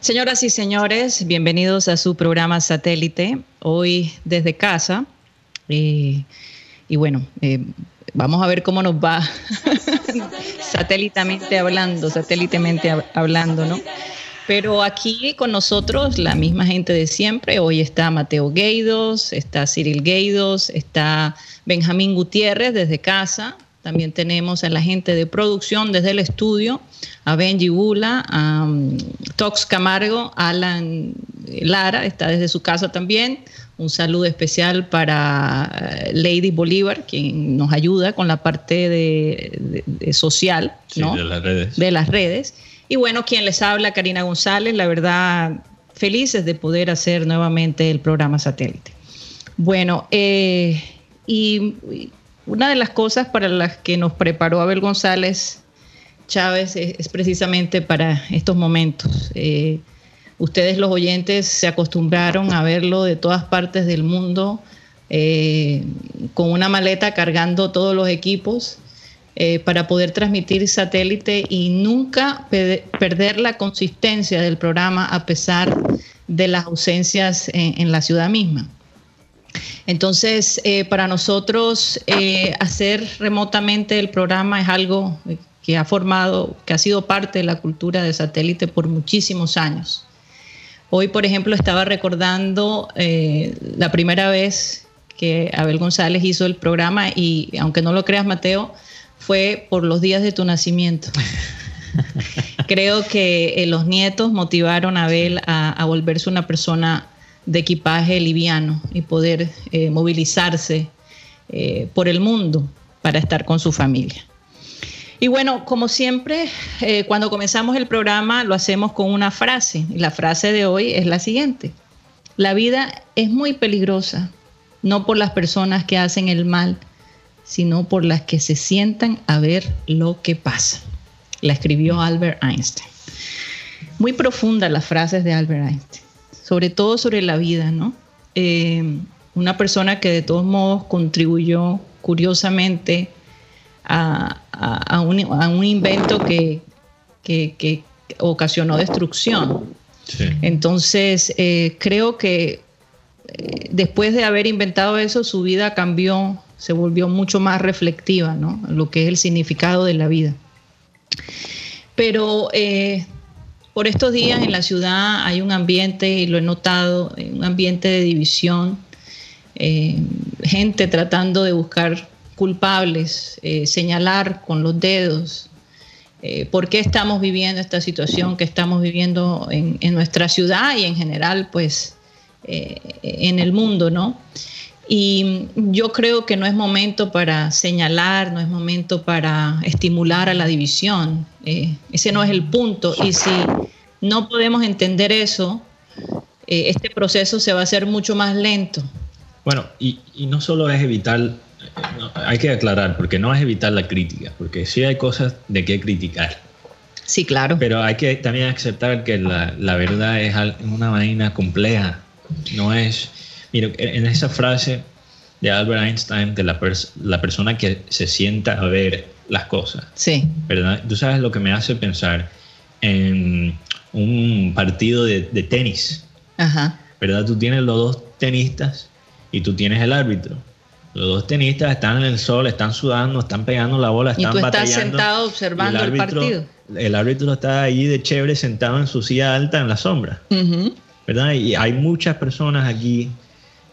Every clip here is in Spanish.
Señoras y señores, bienvenidos a su programa Satélite, hoy desde casa. Y bueno, eh, vamos a ver cómo nos va satélitamente hablando, satélitemente hablando, ¿no? Pero aquí con nosotros la misma gente de siempre. Hoy está Mateo Gueidos, está Cyril Gueidos, está Benjamín Gutiérrez desde casa. También tenemos a la gente de producción desde el estudio, a Benji Bula, a um, Tox Camargo, Alan Lara, está desde su casa también. Un saludo especial para eh, Lady Bolívar, quien nos ayuda con la parte de, social de las redes. De las redes. Y bueno, quien les habla, Karina González, la verdad, felices de poder hacer nuevamente el programa satélite. Bueno, eh, y una de las cosas para las que nos preparó Abel González Chávez es, precisamente para estos momentos. Eh, ustedes los oyentes se acostumbraron a verlo de todas partes del mundo eh, con una maleta cargando todos los equipos eh, para poder transmitir satélite y nunca perder la consistencia del programa a pesar de las ausencias en la ciudad misma. Entonces, eh, para nosotros eh, hacer remotamente el programa es algo que ha formado, que ha sido parte de la cultura de satélite por muchísimos años. Hoy, por ejemplo, estaba recordando eh, la primera vez que Abel González hizo el programa y, aunque no lo creas, Mateo, fue por los días de tu nacimiento. Creo que los nietos motivaron a Abel a volverse una persona de equipaje liviano y poder eh, movilizarse eh, por el mundo para estar con su familia. Y bueno, como siempre, eh, cuando comenzamos el programa lo hacemos con una frase. Y la frase de hoy es la siguiente. La vida es muy peligrosa, no por las personas que hacen el mal, sino por las que se sientan a ver lo que pasa. La escribió Albert Einstein. Muy profunda las frases de Albert Einstein sobre todo sobre la vida, ¿no? Eh, una persona que de todos modos contribuyó curiosamente a, un, invento que, ocasionó destrucción. Entonces, eh, creo que eh, después de haber inventado eso, su vida cambió, se volvió mucho más reflectiva, ¿no? Lo que es el significado de la vida. Pero por estos días en la ciudad hay un ambiente, y lo he notado, un ambiente de división, eh, gente tratando de buscar culpables, eh, señalar con los dedos eh, por qué estamos viviendo esta situación que estamos viviendo en, en nuestra ciudad y en general, pues, en el mundo, ¿no? Y yo creo que no es momento para señalar, no es momento para estimular a la división. Eh, ese no es el punto. Y si no podemos entender eso, eh, este proceso se va a hacer mucho más lento. Bueno, y, no solo es evitar, hay que aclarar, porque no es evitar la crítica, porque sí hay cosas de qué criticar. Sí, claro. Pero hay que también aceptar que la, la verdad es una vaina compleja. No es Mira, en esa frase de Albert Einstein, de la, la persona que se sienta a ver las cosas. Sí. ¿Verdad? Tú sabes lo que me hace pensar en un partido de, tenis. Ajá. ¿Verdad? Tú tienes los dos tenistas y tú tienes el árbitro. Los dos tenistas están en el sol, están sudando, están pegando la bola, están Y tú estás batallando, sentado observando el, partido. El árbitro está ahí de chévere sentado en su silla alta en la sombra, Ujú. ¿verdad? Y hay muchas personas aquí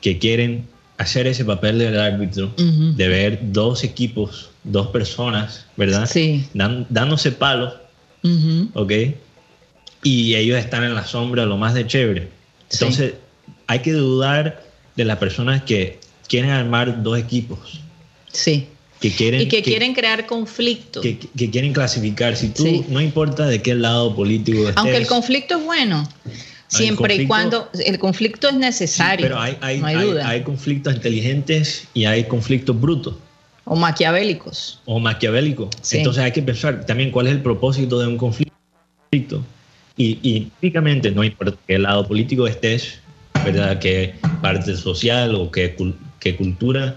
que quieren hacer ese papel del árbitro, de ver dos equipos, dos personas, ¿verdad? Sí. Dan- dándose palos, Ujú. ¿ok? Y ellos están en la sombra lo más de chévere. Sí. Entonces, hay que dudar de las personas que quieren armar dos equipos, Sí. que quieren, Y que, quieren crear conflictos. que, que quieren clasificar. Si tú, Sí. no importa de qué lado político estés, Aunque el conflicto es bueno, siempre y cuando el conflicto es necesario, pero hay, hay, no hay, duda, hay conflictos inteligentes y hay conflictos brutos o maquiavélicos. o maquiavélicos. Sí. Entonces hay que pensar también cuál es el propósito de un conflicto. Y, y típicamente, no importa qué lado político estés, ¿verdad? qué parte social o qué, qué cultura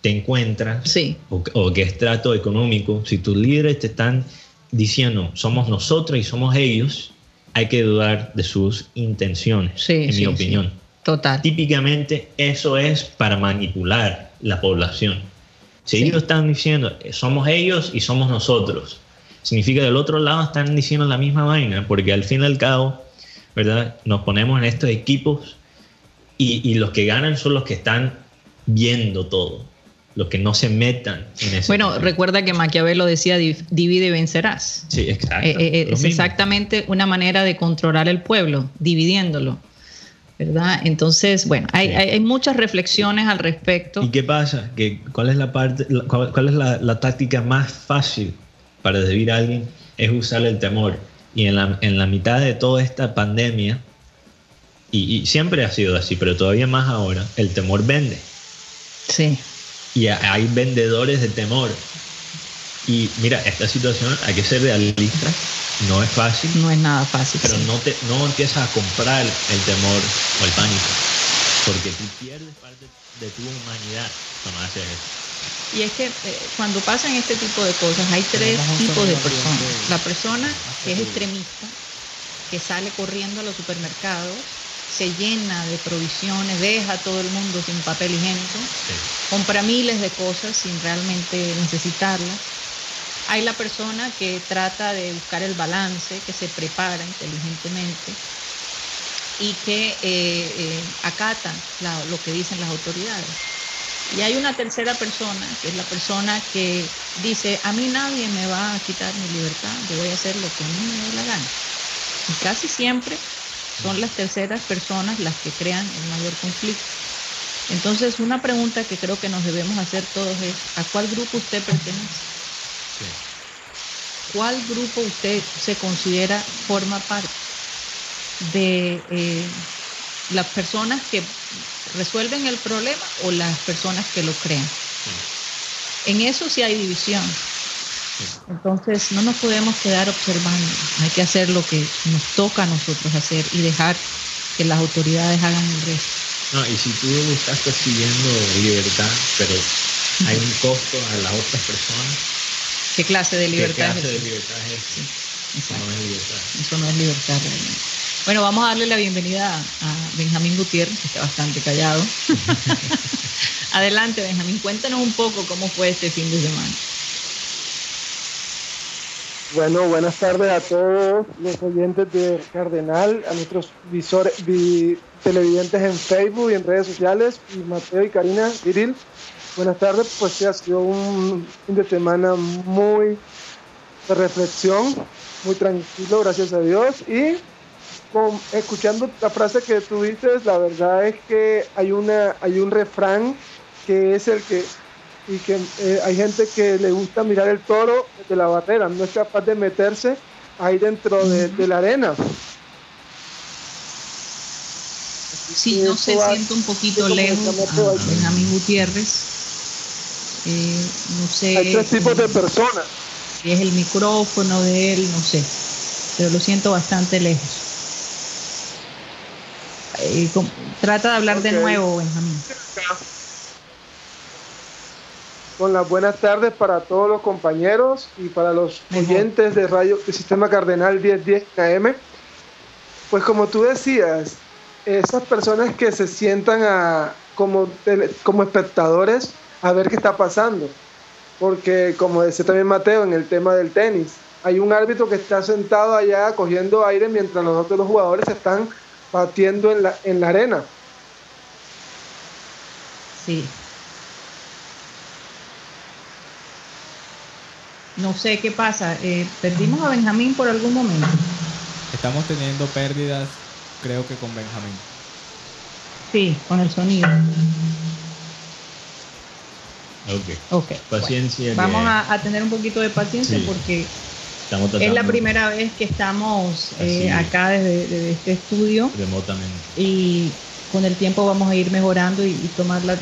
te encuentras, Sí, o, o qué estrato económico, si tus líderes te están diciendo somos nosotros y somos ellos, hay que dudar de sus intenciones, Sí, en sí, mi sí. opinión. total. Típicamente eso es para manipular la población. Si ellos están diciendo somos ellos y somos nosotros, significa que del otro lado están diciendo la misma vaina, porque al fin y al cabo, ¿verdad? Nos ponemos en estos equipos y, y los que ganan son los que están viendo todo, los que no se metan en ese. Bueno, recuerda que Maquiavelo decía "Di- divide y vencerás. Sí, exacto. Eh, eh, es mismo. exactamente una manera de controlar el pueblo, dividiéndolo. ¿Verdad? Entonces, bueno, hay, Sí. hay- hay muchas reflexiones al respecto. ¿Y qué pasa? ¿Que ¿Cuál es la parte, la- cuál, cuál es la, la táctica más fácil para desviar a alguien? Es usar el temor. Y en la, en la mitad de toda esta pandemia, y, y siempre ha sido así, pero todavía más ahora, el temor vende. Sí, Y ha- hay vendedores de temor. Y mira, esta situación hay que ser realista, no es fácil, no es nada fácil. pero sí. no, te, no empiezas a comprar el temor o el pánico, porque tú pierdes parte de tu humanidad cuando haces eso. Y es que eh, cuando pasan este tipo de cosas hay tres tipos de personas. La persona que es extremista, que sale corriendo a los supermercados, se llena de provisiones, deja a todo el mundo sin papel higiénico, Sí. compra miles de cosas sin realmente necesitarlas. Hay la persona que trata de buscar el balance, que se prepara inteligentemente y que eh, eh, acata la- lo que dicen las autoridades. Y hay una tercera persona, que es la persona que dice, a mí nadie me va a quitar mi libertad, yo voy a hacer lo que a mí me dé la gana. Y casi siempre son las terceras personas las que crean el mayor conflicto. Entonces, una pregunta que creo que nos debemos hacer todos es, ¿a cuál grupo usted pertenece? Sí. ¿Cuál grupo usted se considera forma parte de eh, las personas que resuelven el problema o las personas que lo crean? En eso sí hay división. Entonces no nos podemos quedar observando, hay que hacer lo que nos toca a nosotros hacer y dejar que las autoridades hagan el resto. No, y si tú estás persiguiendo libertad, pero hay un costo a las otras personas, ¿Qué clase de ¿qué libertad clase es de libertad es Exacto. no es libertad. Eso no es libertad realmente. Bueno, vamos a darle la bienvenida a Benjamín Gutiérrez, que está bastante callado. Adelante, Benjamín, cuéntanos un poco cómo fue este fin de semana. Bueno, buenas tardes a todos los oyentes de Cardenal, a nuestros visores, vi- televidentes en Facebook y en redes sociales, y Mateo y Karina Viril. Buenas tardes, pues sí, ha sido un fin de semana muy de reflexión, muy tranquilo, gracias a Dios. Y con- escuchando la frase que dices, la verdad es que hay, una, hay un refrán que es el que y que eh, hay gente que le gusta mirar el toro de la barrera, no es capaz de meterse ahí dentro de, de la arena. Sí, no se siente un poquito lejos a. Benjamín Gutiérrez. Eh, no sé Hay tres tipos de personas. si es el micrófono de él, no sé, pero lo siento bastante lejos. Eh, trata de hablar de nuevo, Benjamín. Con las buenas tardes para todos los compañeros y para los oyentes de Radio Sistema Cardenal 1010 AM. Pues como tú decías, esas personas que se sientan a, como, como espectadores a ver qué está pasando. Porque como decía también Mateo en el tema del tenis, hay un árbitro que está sentado allá cogiendo aire mientras los otros jugadores están batiendo en la, en la arena. Sí. No sé qué pasa. Eh, ¿Perdimos a Benjamín por algún momento? Estamos teniendo pérdidas, creo que con Benjamín. Sí, con el sonido. Ok. Paciencia. Vamos a, tener un poquito de paciencia porque es la primera vez que estamos eh, acá desde, este estudio. Remotamente. Y con el tiempo vamos a ir mejorando y, tomar la,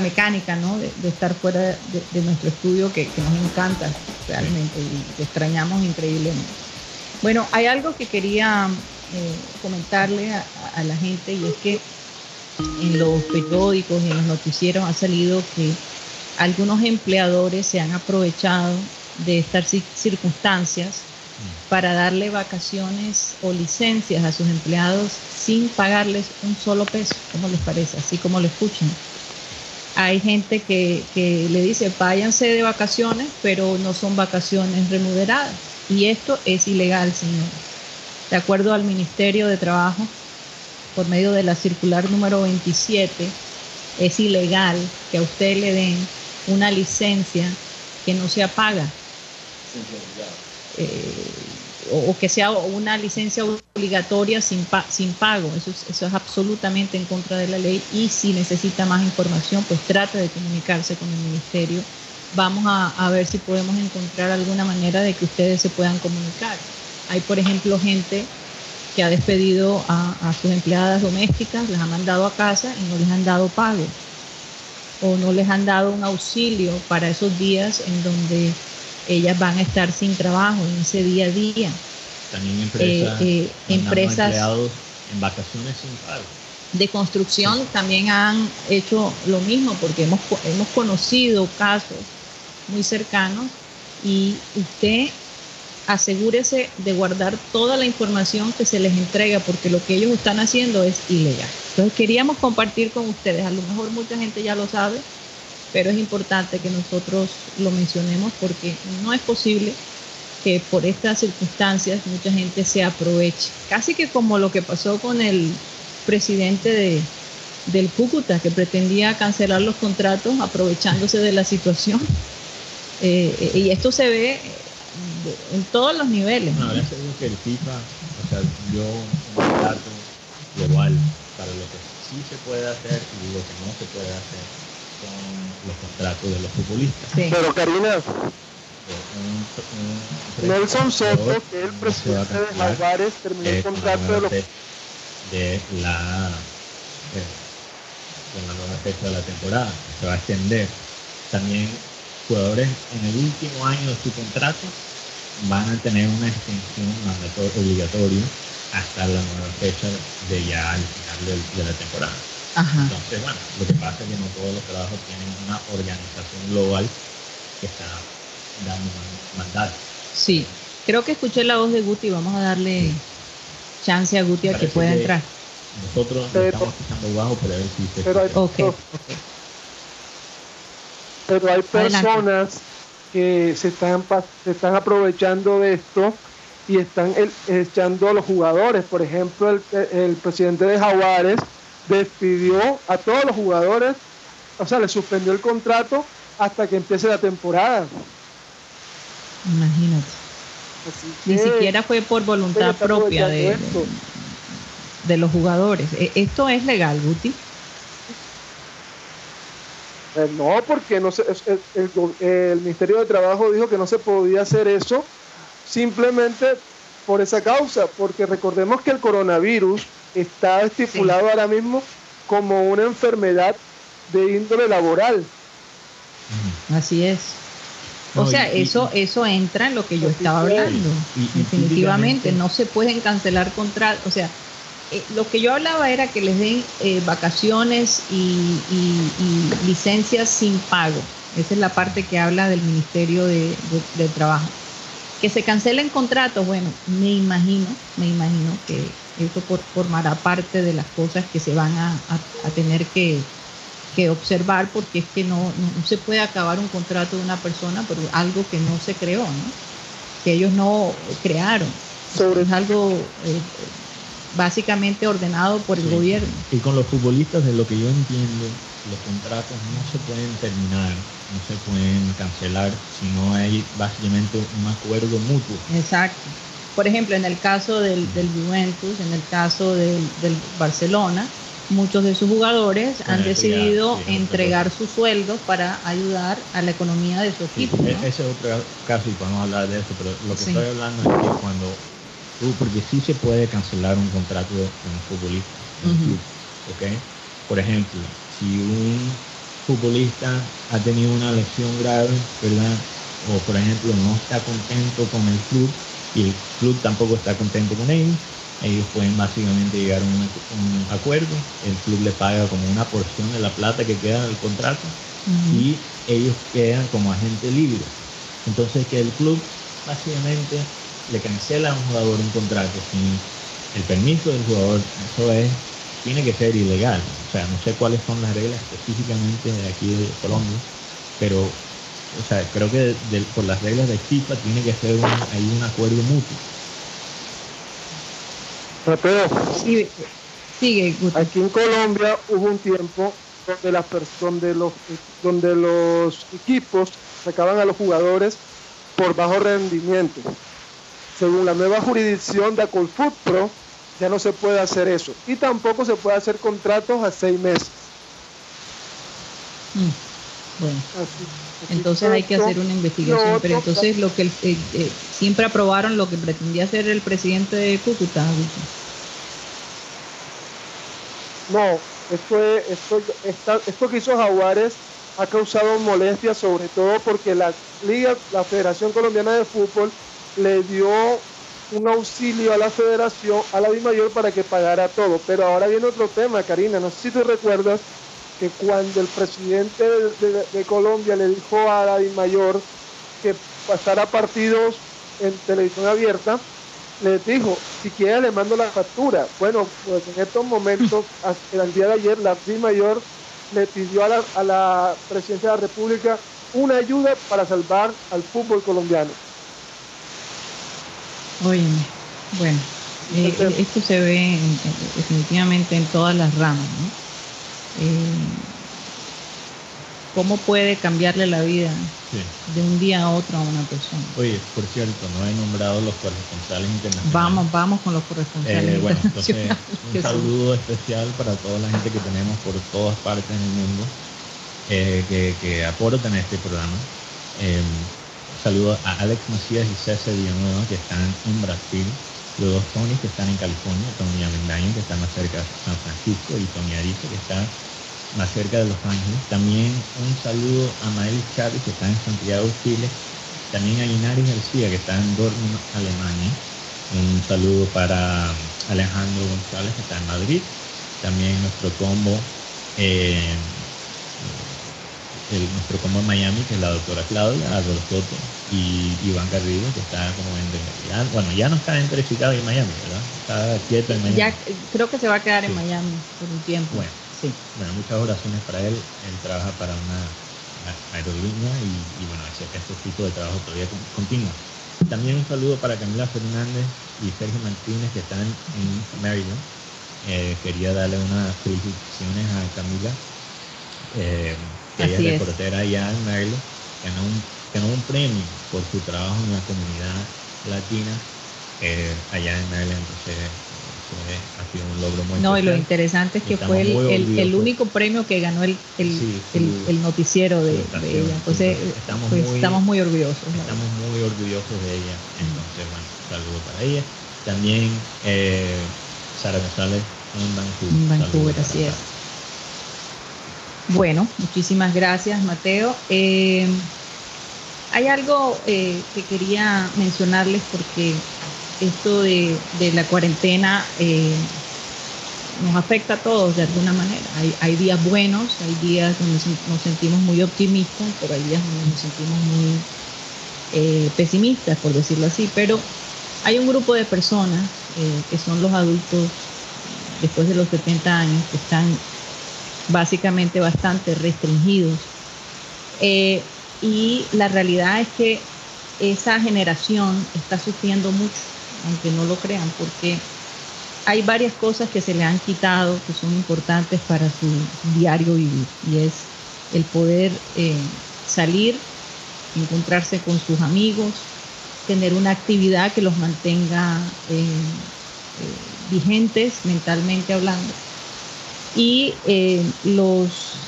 mecánica ¿no? de, estar fuera de, nuestro estudio que, nos encanta realmente y extrañamos increíblemente. Bueno, hay algo que quería eh, comentarle a la gente y es que en los periódicos y en los noticieros ha salido que algunos empleadores se han aprovechado de estas circunstancias para darle vacaciones o licencias a sus empleados sin pagarles un solo peso. ¿Cómo les parece? Así como lo escuchan. Hay gente que, que le dice, váyanse de vacaciones, pero no son vacaciones remuneradas. Y esto es ilegal, señor. De acuerdo al Ministerio de Trabajo, por medio de la circular número 27, es ilegal que a usted le den una licencia que no sea paga. Eh, o, que sea una licencia obligatoria sin, sin pago. Eso es, eso es absolutamente en contra de la ley y si necesita más información, pues trate de comunicarse con el ministerio. Vamos a, a ver si podemos encontrar alguna manera de que ustedes se puedan comunicar. Hay, por ejemplo, gente que ha despedido a, a, sus empleadas domésticas, las ha mandado a casa y no les han dado pago o no les han dado un auxilio para esos días en donde ellas van a estar sin trabajo en ese día a día. También empresas, eh, eh, empresas empleados en vacaciones sin pago. De construcción también han hecho lo mismo porque hemos, hemos conocido casos muy cercanos y usted asegúrese de guardar toda la información que se les entrega porque lo que ellos están haciendo es ilegal. Entonces queríamos compartir con ustedes, a lo mejor mucha gente ya lo sabe, pero es importante que nosotros lo mencionemos porque no es posible que por estas circunstancias mucha gente se aproveche. Casi que como lo que pasó con el presidente de, del Cúcuta, que pretendía cancelar los contratos aprovechándose de la situación. Eh, y esto se ve en todos los niveles. Ahora que el FIFA, o sea, dio un dato global para lo que sí se puede hacer y lo que no se puede hacer los contratos de los futbolistas. Pero Karina, Nelson Soto, que es el presidente de Jaguares, terminó el contrato de los de la eh, de la nueva fecha de la temporada, se va a extender. También jugadores en el último año de su contrato van a tener una extensión obligatoria hasta la nueva fecha de ya al final de, la temporada. Entonces, bueno, lo que pasa es que no todos los trabajos tienen una organización global que está dando mandato. Sí, creo que escuché la voz de Guti, vamos a darle chance a Guti a que pueda entrar. Nosotros estamos escuchando bajo, pero a ver si se pero hay, okay. pero hay personas que se están, se están aprovechando de esto y están echando a los jugadores. Por ejemplo, el, el, presidente de Jaguares despidió a todos los jugadores, o sea, le suspendió el contrato hasta que empiece la temporada. Imagínate. Ni siquiera fue por voluntad propia de, de, los jugadores. E, ¿Esto es legal, Guti? Eh, no, porque no el, Ministerio de Trabajo dijo que no se podía hacer eso simplemente por esa causa, porque recordemos que el coronavirus está estipulado ahora mismo como una enfermedad de índole laboral. Así es. O sea, eso eso entra en lo que yo estaba hablando. Definitivamente, no se pueden cancelar contratos. O sea, eh, lo que yo hablaba era que les den eh, vacaciones y, licencias sin pago. Esa es la parte que habla del Ministerio de, Trabajo. Que se cancelen contratos, bueno, me imagino, me imagino que eso por, formará parte de las cosas que se van a, tener que, que observar porque es que no, no, se puede acabar un contrato de una persona por algo que no se creó, ¿no? que ellos no crearon. Sobre... Es algo eh, básicamente ordenado por el gobierno. Y con los futbolistas, de lo que yo entiendo, los contratos no se pueden terminar, no se pueden cancelar si no hay básicamente un acuerdo mutuo. Exacto. Por ejemplo, en el caso del, Juventus, en el caso del, Barcelona, muchos de sus jugadores han decidido entregar sus sueldos para ayudar a la economía de su equipo. E-, ese es otro caso y podemos hablar de eso, pero lo que estoy hablando es que cuando tú, porque sí se puede cancelar un contrato de un futbolista, ¿ok? Por ejemplo, si un futbolista ha tenido una lesión grave, ¿verdad? O por ejemplo no está contento con el club y el club tampoco está contento con ellos, ellos pueden básicamente llegar a un, acuerdo, el club le paga como una porción de la plata que queda del contrato y ellos quedan como agente libre. Entonces que el club básicamente le cancela a un jugador un contrato sin el permiso del jugador, eso es tiene que ser ilegal. O sea, no sé cuáles son las reglas específicamente de aquí de Colombia, pero o sea, creo que por las reglas de FIFA tiene que ser un, hay un acuerdo mutuo. Sigue. Aquí en Colombia hubo un tiempo donde, las donde, los, donde los equipos sacaban a los jugadores por bajo rendimiento. Según la nueva jurisdicción de Acolfoot Pro, ya no se puede hacer eso. Y tampoco se puede hacer contratos a seis meses. Mm, bueno. Entonces hay que hacer una investigación. pero entonces lo que eh, eh, siempre aprobaron lo que pretendía hacer el presidente de Cúcuta. No, esto, esto, esto que hizo Jaguares ha causado molestia, sobre todo porque la Liga, la Federación Colombiana de Fútbol, le dio un auxilio a la federación, a la Mayor para que pagara todo. Pero ahora viene otro tema, Karina. No sé si tú recuerdas que cuando el presidente de, Colombia le dijo a la Mayor que pasara partidos en televisión abierta, le dijo, si quiere le mando la factura. Bueno, pues en estos momentos, el día de ayer, la Mayor le pidió a la, a la presidencia de la República una ayuda para salvar al fútbol colombiano. Oye, bueno, eh, eh, esto se ve definitivamente en todas las ramas, ¿no? Eh, ¿Cómo puede cambiarle la vida de un día a otro a una persona? Oye, por cierto, no he nombrado los corresponsales internacionales. Vamos, vamos con los corresponsales bueno, entonces, un saludo especial para toda la gente que tenemos por todas partes del mundo que, que aportan a este programa. Saludo a Alex Macías y César Villanueva que están en Brasil, los dos Tony que están en California, Tony Amendaño que está más cerca de San Francisco y Tony Ariza que está más cerca de Los Ángeles. También un saludo a Maelis Chávez que está en Santiago, Chile. También a Inaris García que está en Dortmund, Alemania. Un saludo para Alejandro González que está en Madrid. También nuestro combo eh, el, nuestro combo en Miami, que es la doctora Claudia, Álvaro y Iván Garrido, que está como en, bueno, ya no está entrevistado en Miami, ¿verdad? Está quieto en Miami. Ya, creo que se va a quedar en Miami por un tiempo. Bueno, sí. bueno, muchas oraciones para él. Él trabaja para una aerolínea y, bueno, ese, este tipo de trabajo todavía continúa. También un saludo para Camila Fernández y Sergio Martínez que están en Maryland. Eh, quería darle unas felicitaciones a Camila. Eh, que ella es reportera allá en Maryland, ganó un, ganó un premio por su trabajo en la comunidad latina eh, allá en Maryland. Entonces, ha sido un logro muy No, y lo interesante es que fue el, el, único premio que ganó el, el, noticiero de, ella. Entonces, estamos, pues, muy, estamos muy orgullosos. Estamos muy orgullosos de ella. Entonces, bueno, saludo para ella. También eh, Sara González en Vancouver. En Vancouver, así es. Bueno, muchísimas gracias, Mateo. Eh, hay algo eh, que quería mencionarles porque esto de, la cuarentena eh, nos afecta a todos de alguna manera. Hay, días buenos, hay días donde nos sentimos muy optimistas, pero hay días donde nos sentimos muy pesimistas, por decirlo así. Pero hay un grupo de personas que son los adultos después de los 70 años que están básicamente bastante restringidos. Eh, y la realidad es que esa generación está sufriendo mucho, aunque no lo crean, porque hay varias cosas que se le han quitado que son importantes para su diario vivir y es el poder eh, salir, encontrarse con sus amigos, tener una actividad que los mantenga eh, eh, vigentes mentalmente hablando. Y los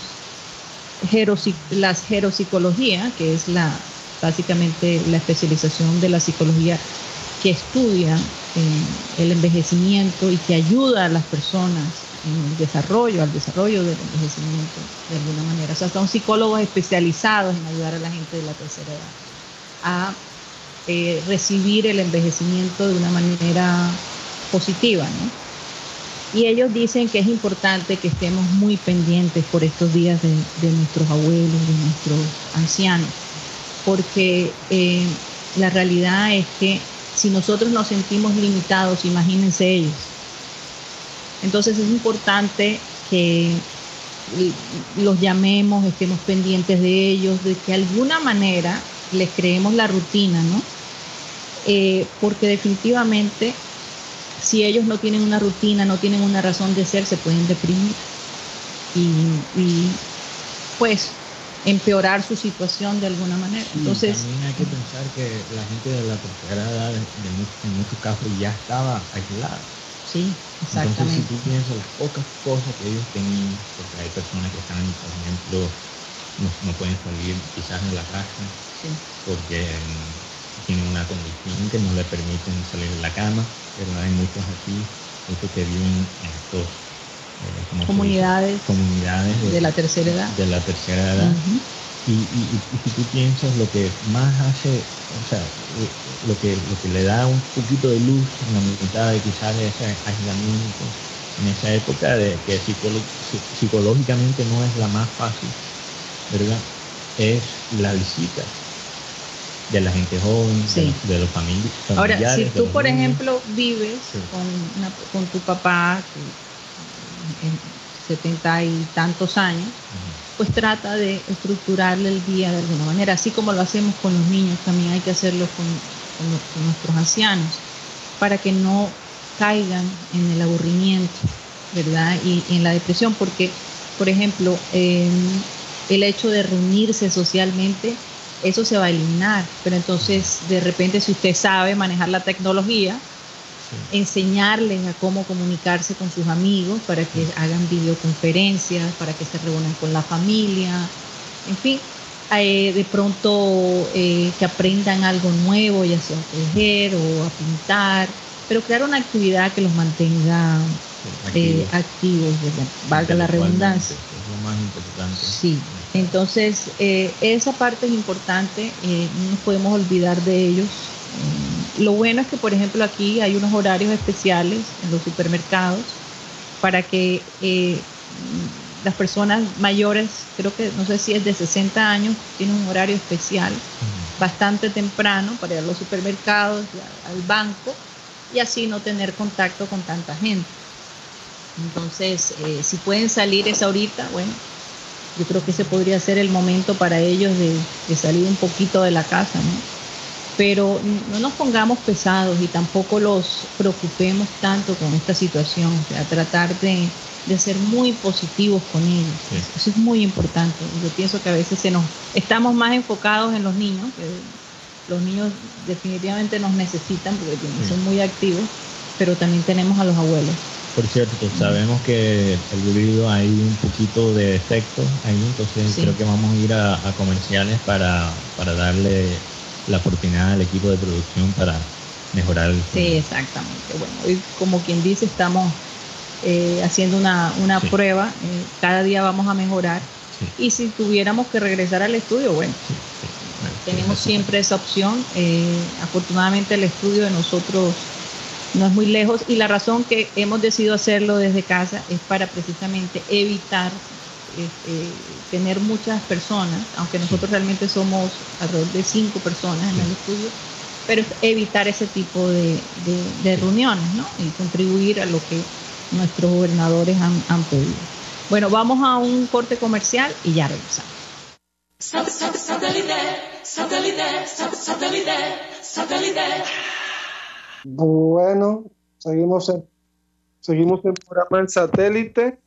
las geropsicología, que es la básicamente la especialización de la psicología que estudia el envejecimiento y que ayuda a las personas en el desarrollo, al desarrollo del envejecimiento de alguna manera. O sea, son psicólogos especializados en ayudar a la gente de la tercera edad a eh, recibir el envejecimiento de una manera positiva, Y ellos dicen que es importante que estemos muy pendientes por estos días de, nuestros abuelos, de nuestros ancianos, porque eh, la realidad es que si nosotros nos sentimos limitados, imagínense ellos. Entonces es importante que los llamemos, estemos pendientes de ellos, de que de alguna manera les creemos la rutina, ¿no? Eh, porque definitivamente si ellos no tienen una rutina, no tienen una razón de ser, se pueden deprimir. y pues empeorar su situación de alguna manera. Entonces, también hay que pensar que la gente de la tercera edad en muchos casos ya estaba aislada. Sí, exactamente. Entonces, si tú piensas las pocas cosas que ellos tenían, porque hay personas que están, por ejemplo, no, pueden salir quizás de la casa porque mm, tienen una condición que no le permiten salir de la cama, pero hay muchos aquí, muchos que viven en estos comunidades, comunidades de, la tercera edad. De la tercera edad. Y, y, tú piensas lo que más hace, o sea, eh, lo que, lo que le da un poquito de luz en la mitad de quizás de ese aislamiento, en esa época de que psicológicamente no es la más fácil, ¿verdad? Es la visita de la gente joven, de, los familiares. Ahora, si tú, por ejemplo, vives con, una, con tu papá, 70 y tantos años, pues trata de estructurarle el día de alguna manera, así como lo hacemos con los niños, también hay que hacerlo con, con, los, con nuestros ancianos, para que no caigan en el aburrimiento, ¿verdad? Y, y en la depresión, porque, por ejemplo, eh, el hecho de reunirse socialmente, eso se va a eliminar, pero entonces de repente si usted sabe manejar la tecnología, enseñarles a cómo comunicarse con sus amigos para que hagan videoconferencias, para que se reúnan con la familia, en fin, eh, de pronto eh, que aprendan algo nuevo, ya sea a tejer o a pintar, pero crear una actividad que los mantenga eh, activos, valga la redundancia. Es lo más importante. Sí, entonces esa parte es importante, no nos podemos olvidar de ellos lo bueno es que, por ejemplo, aquí hay unos horarios especiales en los supermercados para que eh, las personas mayores, creo que no sé si es de 60 años, tienen un horario especial bastante temprano para ir a los supermercados, al banco y así no tener contacto con tanta gente. Entonces, eh, si pueden salir esa ahorita, bueno, yo creo que ese podría ser el momento para ellos de, de salir un poquito de la casa, ¿no? Pero no nos pongamos pesados y tampoco los preocupemos tanto con esta situación, o sea, tratar de, ser muy positivos con ellos. Eso es muy importante. Yo pienso que a veces se nos estamos más enfocados en los niños, que los niños definitivamente nos necesitan porque son muy activos, pero también tenemos a los abuelos. Por cierto, sabemos que el híbrido hay un poquito de efecto ahí, entonces creo que vamos a ir a, comerciales para, para darle la oportunidad al equipo de producción para mejorar el Sí, exactamente. Bueno, y como quien dice, estamos eh, haciendo una, prueba, eh, cada día vamos a mejorar. Y si tuviéramos que regresar al estudio, bueno, tenemos siempre esa opción. Eh, afortunadamente el estudio de nosotros no es muy lejos y la razón que hemos decidido hacerlo desde casa es para precisamente evitar este, tener muchas personas, aunque nosotros realmente somos alrededor de cinco personas en el estudio, pero evitar ese tipo de, reuniones ¿no? y contribuir a lo que nuestros gobernadores han, pedido. Bueno, vamos a un corte comercial y ya regresamos. Bueno, seguimos en, seguimos en programa en satélite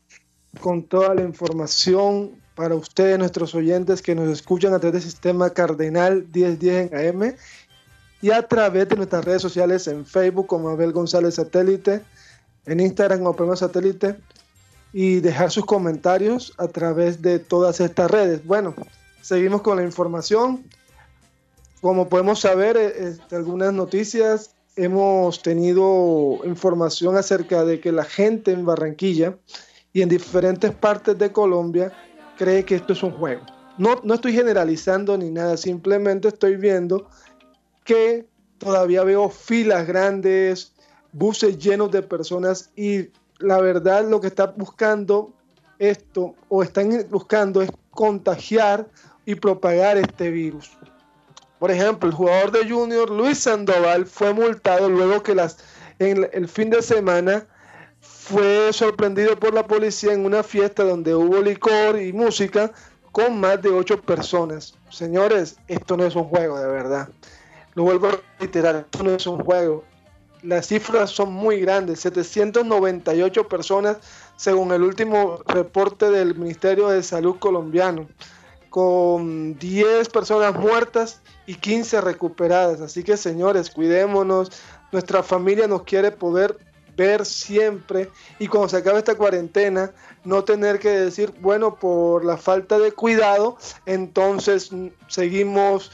con toda la información para ustedes, nuestros oyentes que nos escuchan a través del sistema Cardenal 1010 en AM y a través de nuestras redes sociales en Facebook como Abel González Satélite, en Instagram como Programa Satélite y dejar sus comentarios a través de todas estas redes. Bueno, seguimos con la información. Como podemos saber, eh, este, algunas noticias, hemos tenido información acerca de que la gente en Barranquilla y en diferentes partes de Colombia cree que esto es un juego. No, no estoy generalizando ni nada, simplemente estoy viendo que todavía veo filas grandes, buses llenos de personas y la verdad lo que está buscando esto o están buscando es contagiar y propagar este virus. Por ejemplo, el jugador de Junior Luis Sandoval fue multado luego que las, en el fin de semana fue sorprendido por la policía en una fiesta donde hubo licor y música con más de ocho personas. Señores, esto no es un juego de verdad. Lo vuelvo a reiterar, esto no es un juego. Las cifras son muy grandes, 798 personas según el último reporte del Ministerio de Salud colombiano, con 10 personas muertas y 15 recuperadas. Así que señores, cuidémonos, nuestra familia nos quiere poder ver siempre y cuando se acabe esta cuarentena no tener que decir, bueno, por la falta de cuidado, entonces seguimos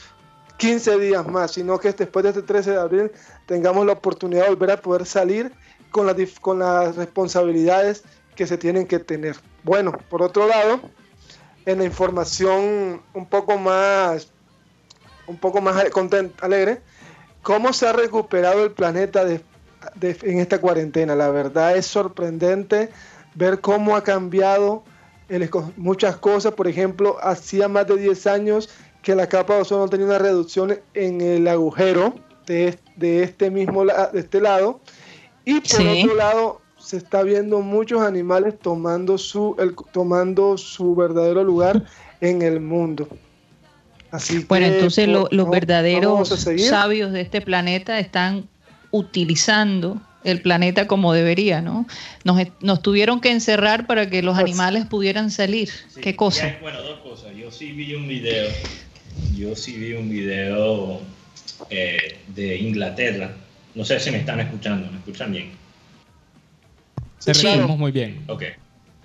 15 días más, sino que después de este 13 de abril tengamos la oportunidad de volver a poder salir con, con las responsabilidades que se tienen que tener. Bueno, por otro lado, en la información un poco más, un poco más alegre, ¿cómo se ha recuperado el planeta en esta cuarentena? La verdad es sorprendente ver cómo ha cambiado muchas cosas. Por ejemplo, hacía más de 10 años que la capa de ozono tenía una reducción en el agujero de, este mismo de este lado y por otro lado se está viendo muchos animales tomando su el, tomando su verdadero lugar en el mundo. Así bueno, entonces los verdaderos sabios de este planeta están utilizando el planeta como debería, ¿no? Nos, nos tuvieron que encerrar para que los pues animales pudieran salir. ¿Qué cosa? bueno, dos cosas. Yo sí vi un video yo sí vi un video eh, de Inglaterra. No sé si me están escuchando, ¿me escuchan bien? Sí, escuchamos muy bien. Ok,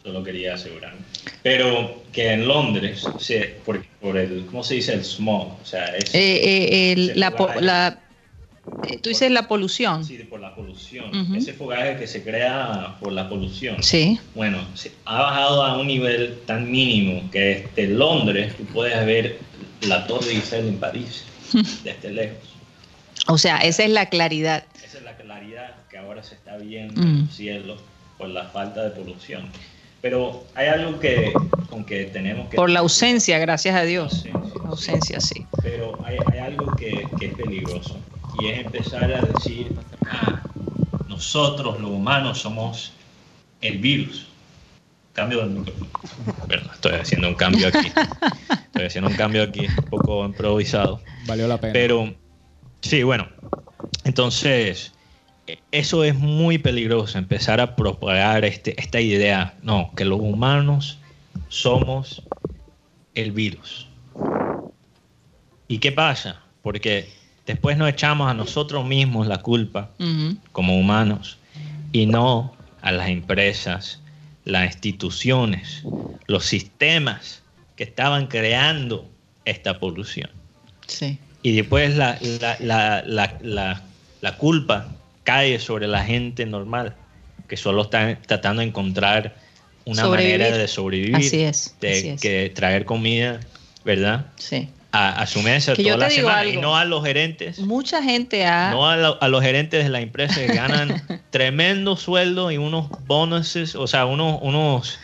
solo quería asegurarme. Pero que en Londres, por, por, el, ¿cómo se dice? El smog, o sea, es... Eh, eh, la, Tú dices la polución. Sí, por la polución. Ese fogaje que se crea por la polución. Sí. Bueno, ha bajado a un nivel tan mínimo que desde Londres tú puedes ver la Torre Eiffel en París, desde lejos. O sea, esa es la claridad. Esa es la claridad que ahora se está viendo en el cielo por la falta de polución. Pero hay algo que, con que tenemos que... Por la ausencia, gracias a Dios. La ausencia, sí. Pero hay, algo que, que, es peligroso y es empezar a decir, ah, nosotros los humanos somos el virus. Cambio del micrófono. Perdón, estoy haciendo un cambio aquí. Estoy haciendo un cambio aquí, un poco improvisado. Valió la pena. Pero, sí, bueno. Entonces, eso es muy peligroso, empezar a propagar este, esta idea. No, que los humanos somos el virus. ¿Y qué pasa? Porque después nos echamos a nosotros mismos la culpa como humanos y no a las empresas, las instituciones, los sistemas que estaban creando esta polución. Sí. Y después la, la, culpa cae sobre la gente normal, que solo está tratando de encontrar una manera de sobrevivir, así es, de Que traer comida, ¿verdad? Sí a, su mesa toda la semana y no a los gerentes. Mucha gente ha... No a, los gerentes de la empresa que ganan tremendo sueldo y unos bonuses, o sea, unos... unos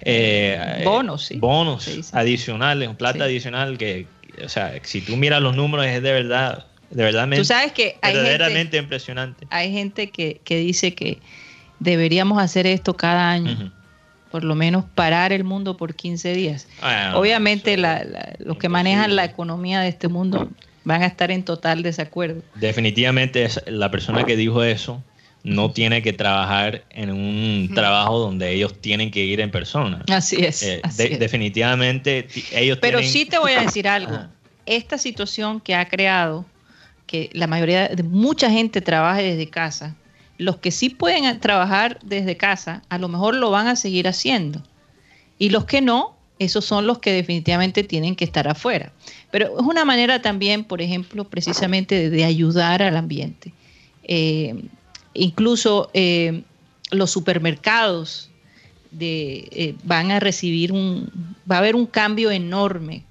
eh, bonos, Bonos adicionales, plata adicional que, o sea, si tú miras los números es de verdad, de verdad tú sabes que hay verdaderamente impresionante. Hay gente que, que, dice que deberíamos hacer esto cada año. Por lo menos parar el mundo por 15 días. Ah, Obviamente la- la- los que manejan la economía de este mundo van a estar en total desacuerdo. Definitivamente la persona que dijo eso no tiene que trabajar en un trabajo donde ellos tienen que ir en persona. Así es. Eh, así de- es. definitivamente ti- ellos Pero tienen- sí te voy a decir algo. Esta situación que ha creado, que la mayoría de mucha gente trabaje desde casa, los que sí pueden trabajar desde casa, a lo mejor lo van a seguir haciendo. Y los que no, esos son los que definitivamente tienen que estar afuera. Pero es una manera también, por ejemplo, precisamente de, ayudar al ambiente. Eh, incluso eh, los supermercados de, eh, van a recibir un, va a haber un cambio enorme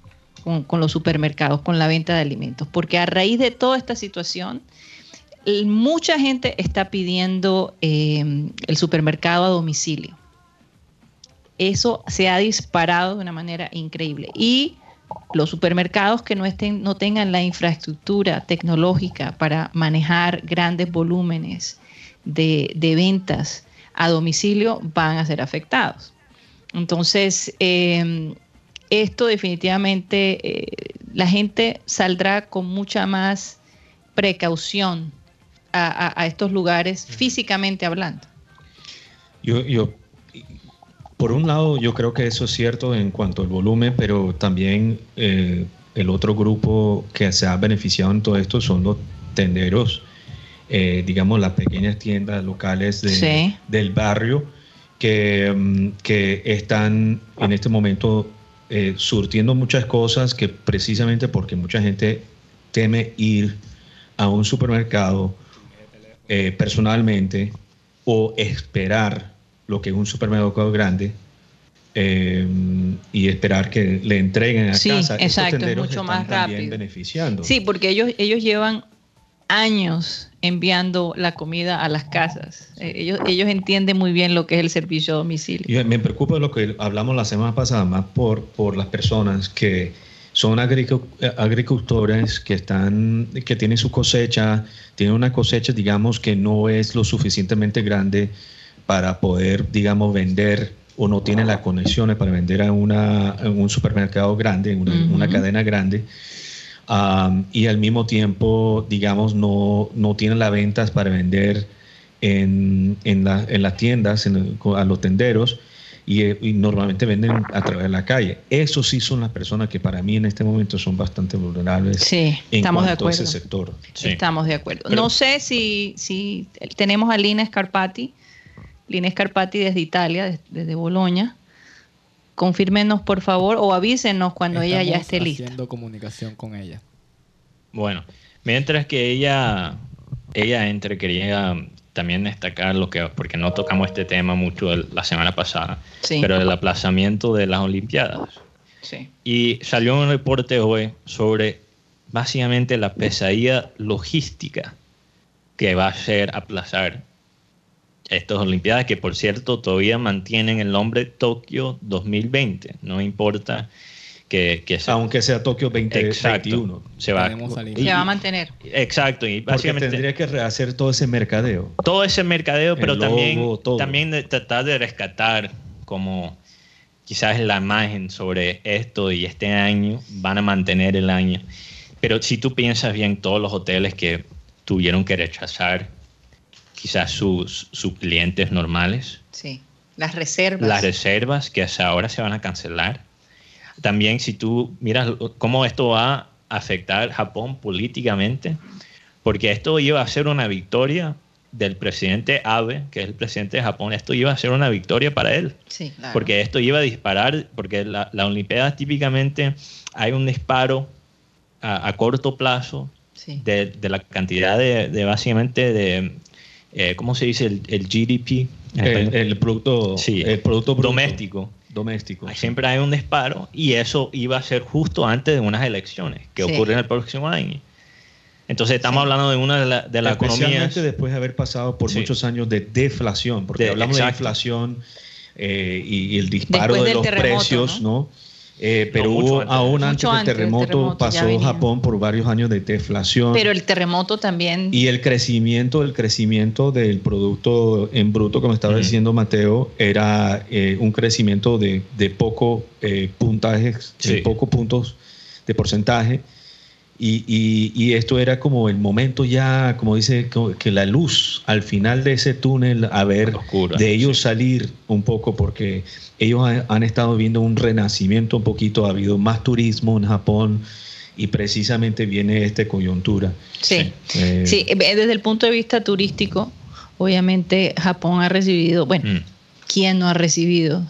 con, los supermercados, con la venta de alimentos, porque a raíz de toda esta situación, mucha gente está pidiendo eh, el supermercado a domicilio. Eso se ha disparado de una manera increíble. Y los supermercados que no, estén, no tengan la infraestructura tecnológica para manejar grandes volúmenes de, ventas a domicilio van a ser afectados. Entonces, eh, esto definitivamente, eh, la gente saldrá con mucha más precaución a, a- a estos lugares físicamente hablando. Yo, yo, por un lado, yo creo que eso es cierto en cuanto al volumen, pero también eh, el otro grupo que se ha beneficiado en todo esto son los tenderos, eh, digamos, las pequeñas tiendas locales de- Sí. del barrio que, mm, que están en este momento eh, surtiendo muchas cosas que precisamente porque mucha gente teme ir a un supermercado eh, personalmente o esperar lo que es un supermercado grande eh, y esperar que le entreguen a Sí, casa. Estos exacto, es mucho están más rápido. beneficiando. Sí, porque ellos, ellos llevan años enviando la comida a las casas. Eh, Ellos, ellos entienden muy bien lo que es el servicio a domicilio. Y me preocupa lo que hablamos la semana pasada, más por, por las personas que son eh, agricultores que están que tienen su cosecha, tienen una cosecha, digamos, que no es lo suficientemente grande para poder, digamos, vender o no tienen las conexiones para vender a, una, a un supermercado grande, en una, cadena grande. Y al mismo tiempo, digamos, no, no tienen las ventas para vender en, en, la- en las tiendas, en a los tenderos, y, eh, y normalmente venden a través de la calle. Esos sí son las personas que para mí en este momento son bastante vulnerables Sí, en estamos de a ese sector. Sí. Estamos de acuerdo. Pero- no sé si, si tenemos a Lina Scarpati, Lina Scarpati desde Italia, des- desde Boloña. Confírmenos, por favor, o avísenos cuando ella ya esté lista. haciendo comunicación con ella. Bueno, mientras que ella, ella entre, quería también destacar lo que, porque no tocamos este tema mucho el- la semana pasada, Sí. pero el aplazamiento de las Olimpiadas. Sí. Y salió un reporte hoy sobre básicamente la pesadilla logística que va a ser aplazar estas Olimpiadas, que por cierto todavía mantienen el nombre Tokio 2020, no importa que, que sea. Aunque sea Tokio Exacto, 2021. se va, salir. Se va a mantener. Exacto, y Porque básicamente tendría que rehacer todo ese mercadeo. todo ese mercadeo, pero logo, también, todo. también de tratar de rescatar como quizás la imagen sobre esto y este año, van a mantener el año. Pero si tú piensas bien, todos los hoteles que tuvieron que rechazar quizás sus, sus clientes normales, Sí. Las reservas. las reservas que hasta ahora se van a cancelar. También si tú miras cómo esto va a afectar Japón políticamente, porque esto iba a ser una victoria del presidente Abe, que es el presidente de Japón, esto iba a ser una victoria para él, sí, claro. porque esto iba a disparar, porque la, la Olimpiada típicamente hay un disparo a, a corto plazo Sí. de, de la cantidad de, de básicamente de, eh, ¿cómo se dice? El, el GDP. El, el producto, Sí, el producto bruto. doméstico. Doméstico. Siempre hay un disparo y eso iba a ser justo antes de unas elecciones que Sí. ocurren el próximo año. Entonces estamos Sí. hablando de una de, la- de las economías. Especialmente después de haber pasado por Sí. muchos años de deflación, porque De- hablamos exacto. de inflación eh, y, y el disparo Después de los terremoto, precios, ¿no? Eh, pero No, mucho hubo- antes. aún antes del antes del terremoto, pasó. Japón por varios años de deflación. Pero el terremoto también. Y el crecimiento, el crecimiento del producto en bruto, como estaba diciendo Mateo, era eh, un crecimiento de, de poco eh, puntajes, de pocos puntos de porcentaje. Y, y- y esto era como el momento ya, como dice, que la luz al final de ese túnel, a ver, Oscura, de ellos sí. salir un poco, porque ellos han, han estado viendo un renacimiento un poquito, ha habido más turismo en Japón y precisamente viene esta coyuntura. sí. Eh, Sí, eh, desde el punto de vista turístico, obviamente Japón ha recibido, bueno, Mm. ¿quién no ha recibido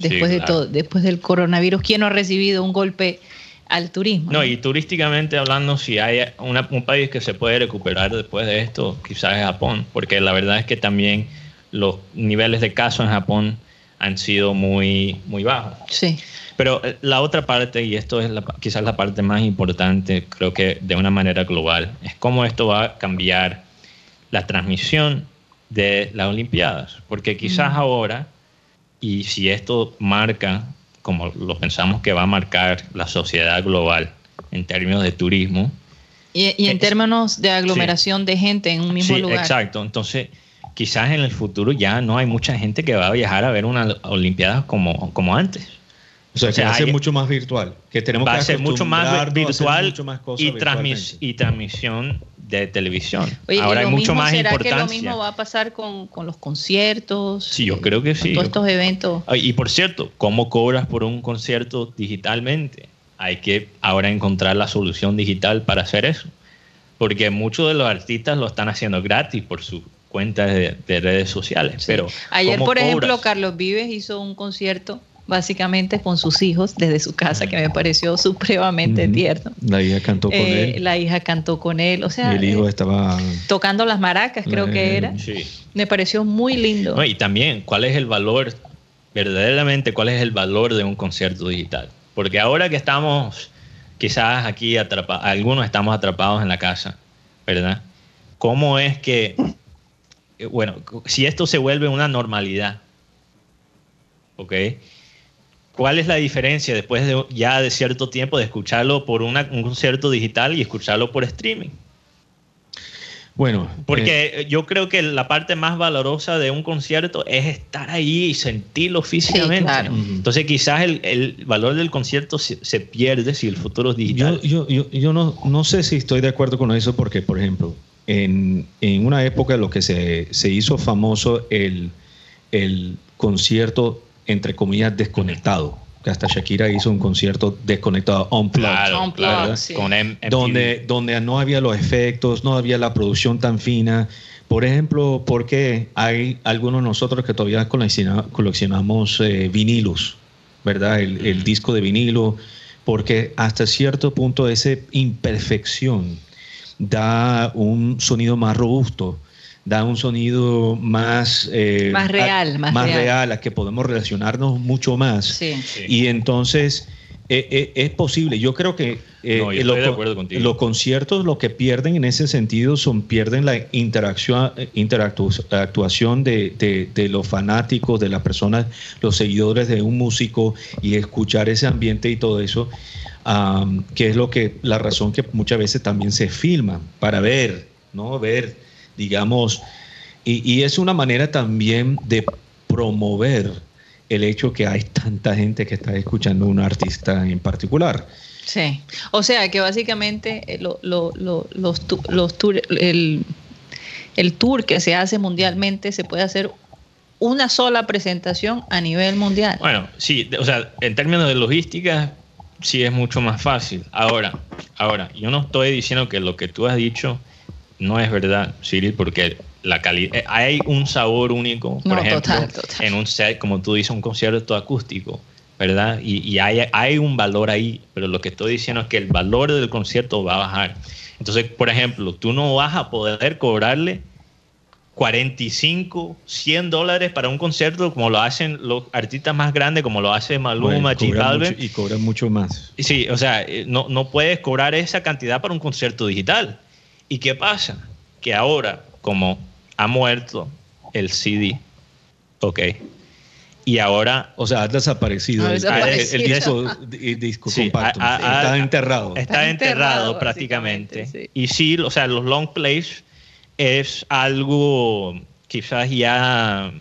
Sí, después de todo, después del coronavirus, quién no ha recibido un golpe al turismo? No, y turísticamente hablando, si hay una- un país que se puede recuperar después de esto, quizás es Japón, porque la verdad es que también los niveles de casos en Japón han sido muy, muy bajos. Sí, Pero eh, la otra parte, y esto es la- quizás la parte más importante, creo que de una manera global, es cómo esto va a cambiar la transmisión de las Olimpiadas. Porque quizás ahora, y si esto marca, como lo pensamos que va a marcar la sociedad global en términos de turismo, y, y en Es- términos de aglomeración de gente en un mismo sí, lugar. exacto. Entonces, quizás en el futuro ya no hay mucha gente que va a viajar a ver unas Olimpiadas como, como antes. O sea, O que sea, va a ser mucho más virtual. Que tenemos va que a ser mucho más virtual mucho más cosas y, transmis- y transmisión de televisión. Oye, ¿y Ahora hay mucho mismo- más ¿será que importancia. lo mismo va a pasar con, con los conciertos? Sí, yo creo que con sí. todos estos eventos. Y por cierto, ¿cómo cobras por un concierto digitalmente? Hay que ahora encontrar la solución digital para hacer eso. Porque muchos de los artistas lo están haciendo gratis por sus cuentas de, de redes sociales. Sí. Pero Ayer, ¿cómo por ejemplo? Carlos Vives hizo un concierto básicamente con sus hijos desde su casa, que me pareció supremamente tierno. La hija cantó con Eh, él. La hija cantó con él, o sea, y el hijo eh, estaba. tocando las maracas, creo que Eh, era. Sí. Me pareció muy lindo. No, y también, ¿cuál es el valor, verdaderamente, cuál es el valor de un concierto digital? Porque ahora que estamos, quizás aquí atrapados, algunos estamos atrapados en la casa, ¿verdad? ¿Cómo es que, bueno, si esto se vuelve una normalidad, ¿ok? ¿Cuál es la diferencia después de ya de cierto tiempo de escucharlo por una- un concierto digital y escucharlo por streaming? Bueno, eh, Porque yo creo que la parte más valorosa de un concierto es estar ahí y sentirlo físicamente. claro. Entonces quizás el, el valor del concierto se, se pierde si el futuro es digital. Yo, yo, yo, yo no, no sé si estoy de acuerdo con eso porque, por ejemplo, en, en una época lo que se, se hizo famoso el, el concierto, entre comillas, desconectado. Que hasta Shakira hizo un concierto desconectado, unplugged. claro, Unplugged, claro, sí. con M- MTV. donde, donde no había los efectos, no había la producción tan fina. Por ejemplo, porque hay algunos de nosotros que todavía colecciona- coleccionamos eh, vinilos, ¿verdad? El, el disco de vinilo, porque hasta cierto punto esa imperfección da un sonido más robusto, da un sonido más... eh, Más real, a- más real. real. a que podemos relacionarnos mucho más. Sí. Sí. Y entonces eh, eh, es posible. Yo creo que eh, No, yo los conciertos lo que pierden en ese sentido son pierden la interacción, interactu- actuación de, de- de los fanáticos, de las personas, los seguidores de un músico y escuchar ese ambiente y todo eso. am, que es lo que la razón que muchas veces también se filma para ver, no ver, digamos, y, y es una manera también de promover el hecho que hay tanta gente que está escuchando a un artista en particular. Sí. O sea que básicamente eh, lo- lo- lo- los, los tour, el, el tour que se hace mundialmente se puede hacer una sola presentación a nivel mundial. Bueno, sí, o sea, en términos de logística, sí es mucho más fácil. Ahora, ahora, yo no estoy diciendo que lo que tú has dicho no es verdad, Cyril, porque la calidad, hay un sabor único, por No, ejemplo, total, total. en un set, como tú dices, un concierto acústico, ¿verdad? Y, y hay, hay un valor ahí, pero lo que estoy diciendo es que el valor del concierto va a bajar. Entonces, por ejemplo, tú no vas a poder cobrarle 45, 100 dólares para un concierto como lo hacen los artistas más grandes, como lo hace Maluma, Bueno, J y cobran mucho más. Sí, o sea, eh, no, no puedes cobrar esa cantidad para un concierto digital. ¿Y qué pasa? Que ahora, como ha muerto el CD, ok, y ahora... O sea, ha desaparecido. Ha el- desaparecido. El, disco, el disco Sí, compacto. a- a- está enterrado. Está Está enterrado, enterrado, prácticamente. sí. Y sí, o sea, los long plays es algo quizás ya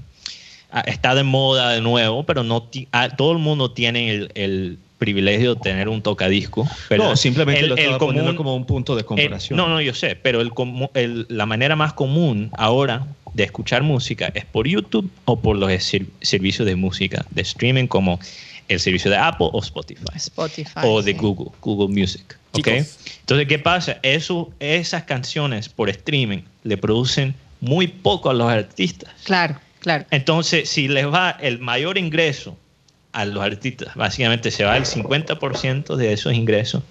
ah, está de moda de nuevo, pero no ah, todo el mundo tiene el, el privilegio de tener un tocadisco. pero no, simplemente el- lo estaba el poniendo común- como un punto de el- comparación. no, no, yo sé, pero el, el- la manera más común ahora de escuchar música es por YouTube o por los ser- servicios de música, de streaming como el servicio de Apple o Spotify Spotify. o de sí. Google, Google Music. ¿ok? Chicos. Entonces, ¿qué pasa? Eso, esas canciones por streaming le producen muy poco a los artistas. Claro, claro. Entonces, si les va el mayor ingreso a los artistas, básicamente se va el 50% de esos ingresos,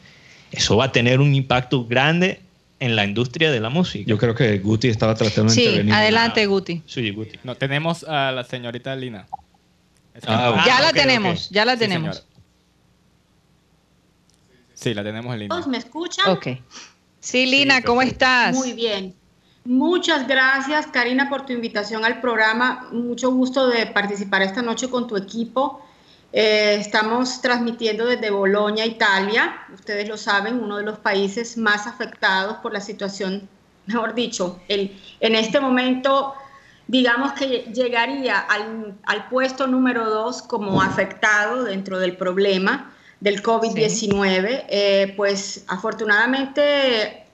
eso va a tener un impacto grande en la industria de la música. Yo creo que Guti estaba tratando de Sí, intervenir. adelante, Guti. Sí, Guti. No, tenemos a la señorita Lina. Ah, ya la tenemos, ya la Sí, tenemos. Sí, la tenemos en línea. ¿Todos me escuchan? ok. Sí, Lina, ¿cómo estás? Muy bien. Muchas gracias, Karina, por tu invitación al programa. Mucho gusto de participar esta noche con tu equipo. Eh, estamos transmitiendo desde Bolonia, Italia. Ustedes lo saben, uno de los países más afectados por la situación, mejor dicho, el, en este momento, digamos que llegaría al, al puesto número dos como afectado dentro del problema del COVID-19. Eh, pues afortunadamente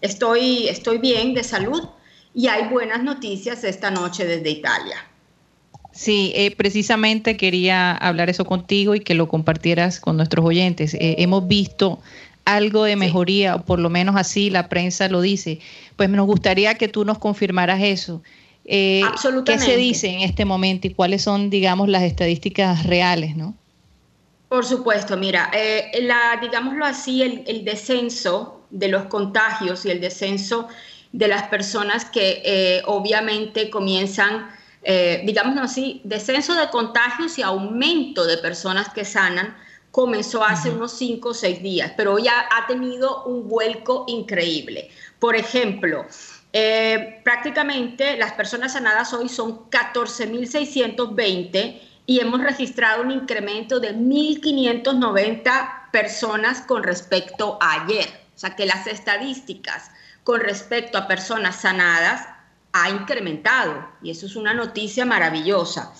estoy, estoy bien de salud y hay buenas noticias esta noche desde Italia. Sí, eh, precisamente quería hablar eso contigo y que lo compartieras con nuestros oyentes. Eh, hemos visto algo de mejoría, o por lo menos así la prensa lo dice. Pues nos gustaría que tú nos confirmaras eso. Eh, ¿Qué se dice en este momento y cuáles son, digamos, las estadísticas reales, no? Por supuesto, mira, eh, la, digámoslo así, el, el descenso de los contagios y el descenso de las personas que eh, obviamente comienzan, eh, digámoslo así, descenso de contagios y aumento de personas que sanan comenzó hace unos cinco o seis días, pero ya ha tenido un vuelco increíble. Por ejemplo, eh, prácticamente las personas sanadas hoy son 14.620 y hemos registrado un incremento de 1.590 personas con respecto a ayer. O sea que las estadísticas con respecto a personas sanadas ha incrementado y eso es una noticia maravillosa.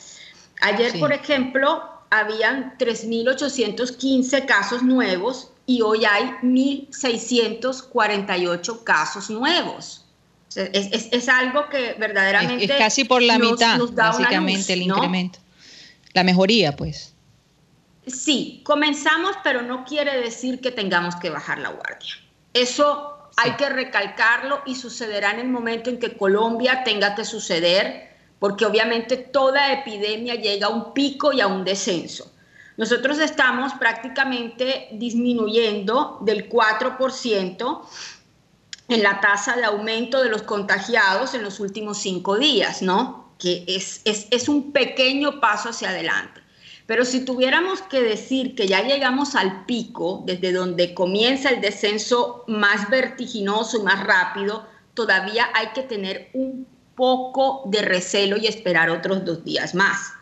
Ayer, Sí. por ejemplo, habían 3.815 casos nuevos y hoy hay 1.648 casos nuevos. O sea, Es, es- es algo que verdaderamente... es casi por la nos- mitad, nos da básicamente, luz, el ¿no? incremento. La mejoría, pues. Sí, comenzamos, pero no quiere decir que tengamos que bajar la guardia. Eso hay que recalcarlo y sucederá en el momento en que Colombia tenga que suceder, porque obviamente toda epidemia llega a un pico y a un descenso. Nosotros estamos prácticamente disminuyendo del 4% en la tasa de aumento de los contagiados en los últimos cinco días, ¿no? Que es, es, es un pequeño paso hacia adelante. Pero si tuviéramos que decir que ya llegamos al pico, desde donde comienza el descenso más vertiginoso y más rápido, todavía hay que tener un poco de recelo y esperar otros dos días más.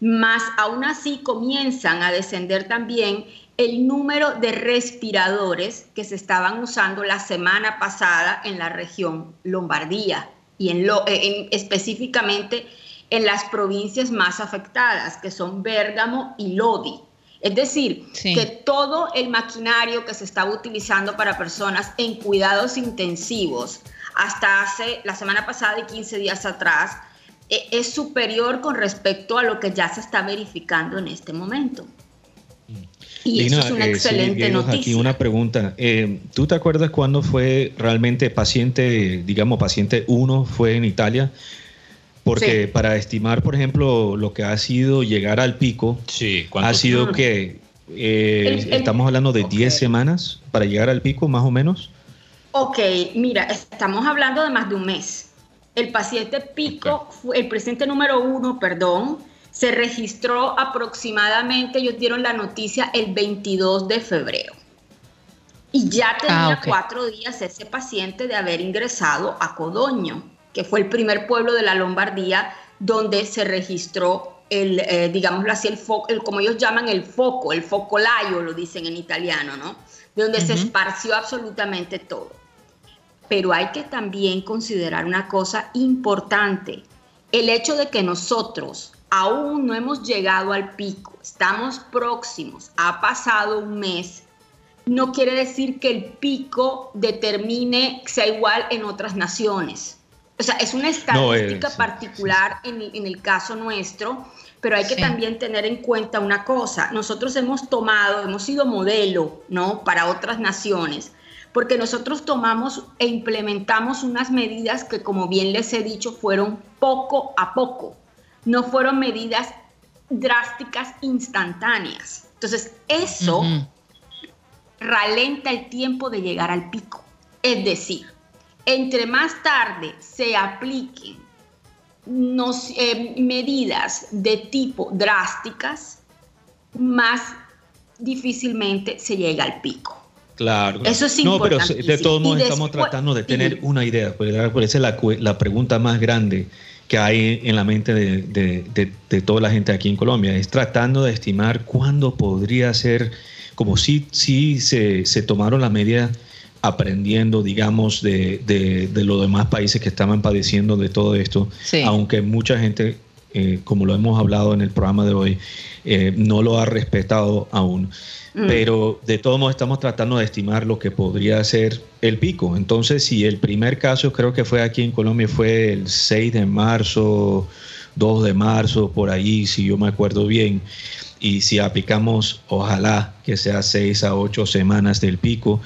Más aún así comienzan a descender también el número de respiradores que se estaban usando la semana pasada en la región Lombardía y en lo, en, específicamente en las provincias más afectadas, que son Bérgamo y Lodi. Es decir, Sí. que todo el maquinario que se estaba utilizando para personas en cuidados intensivos hasta hace la semana pasada y 15 días atrás eh, es superior con respecto a lo que ya se está verificando en este momento. Y Lina, eso es una eh, sí, excelente Diego, noticia. Aquí una pregunta. Eh, ¿Tú te acuerdas cuándo fue realmente paciente, digamos, paciente 1 fue en Italia? Porque Sí. para estimar, por ejemplo, lo que ha sido llegar al pico, Sí, ha ¿cuánto- sido que eh, El- el- estamos hablando de ok. 10 semanas para llegar al pico, más o menos. Ok, mira, estamos hablando de más de un mes. El paciente pico, fue- el paciente número uno, perdón, se registró aproximadamente, ellos dieron la noticia el 22 de febrero. Y ya tenía Ah, ok. cuatro días ese paciente de haber ingresado a Codoño, que fue el primer pueblo de la Lombardía donde se registró el, eh, digámoslo así, el, foco, el, como ellos llaman el foco, el focolayo, lo dicen en italiano, ¿no? De donde se esparció absolutamente todo. Pero hay que también considerar una cosa importante, el hecho de que nosotros aún no hemos llegado al pico, estamos próximos, ha pasado un mes, no quiere decir que el pico determine, sea igual en otras naciones. O sea, es una estadística particular En, en, el caso nuestro, pero hay que también tener en cuenta una cosa. Nosotros hemos tomado, hemos sido modelo, ¿no? Para otras naciones, porque nosotros tomamos e implementamos unas medidas que, como bien les he dicho, fueron poco a poco. No fueron medidas drásticas instantáneas. Entonces, eso ralenta el tiempo de llegar al pico. Es decir, entre más tarde se apliquen eh, medidas de tipo drásticas, más difícilmente se llega al pico. Claro. Eso es importante. No, pero de todos modos estamos tratando de tener una idea, por esa es la, la, pregunta más grande que hay en la mente de, de, de, toda la gente aquí en Colombia, es tratando de estimar cuándo podría ser como si, si se, se tomaron las medidas aprendiendo, digamos, de, de, los demás países que estaban padeciendo de todo esto, aunque mucha gente, eh, como lo hemos hablado en el programa de hoy, eh, no lo ha respetado aún. Mm. Pero de todos modos estamos tratando de estimar lo que podría ser el pico. Entonces, si el primer caso creo que fue aquí en Colombia fue el 6 de marzo, 2 de marzo, por ahí, si yo me acuerdo bien y si aplicamos, ojalá que sea seis a ocho semanas del pico,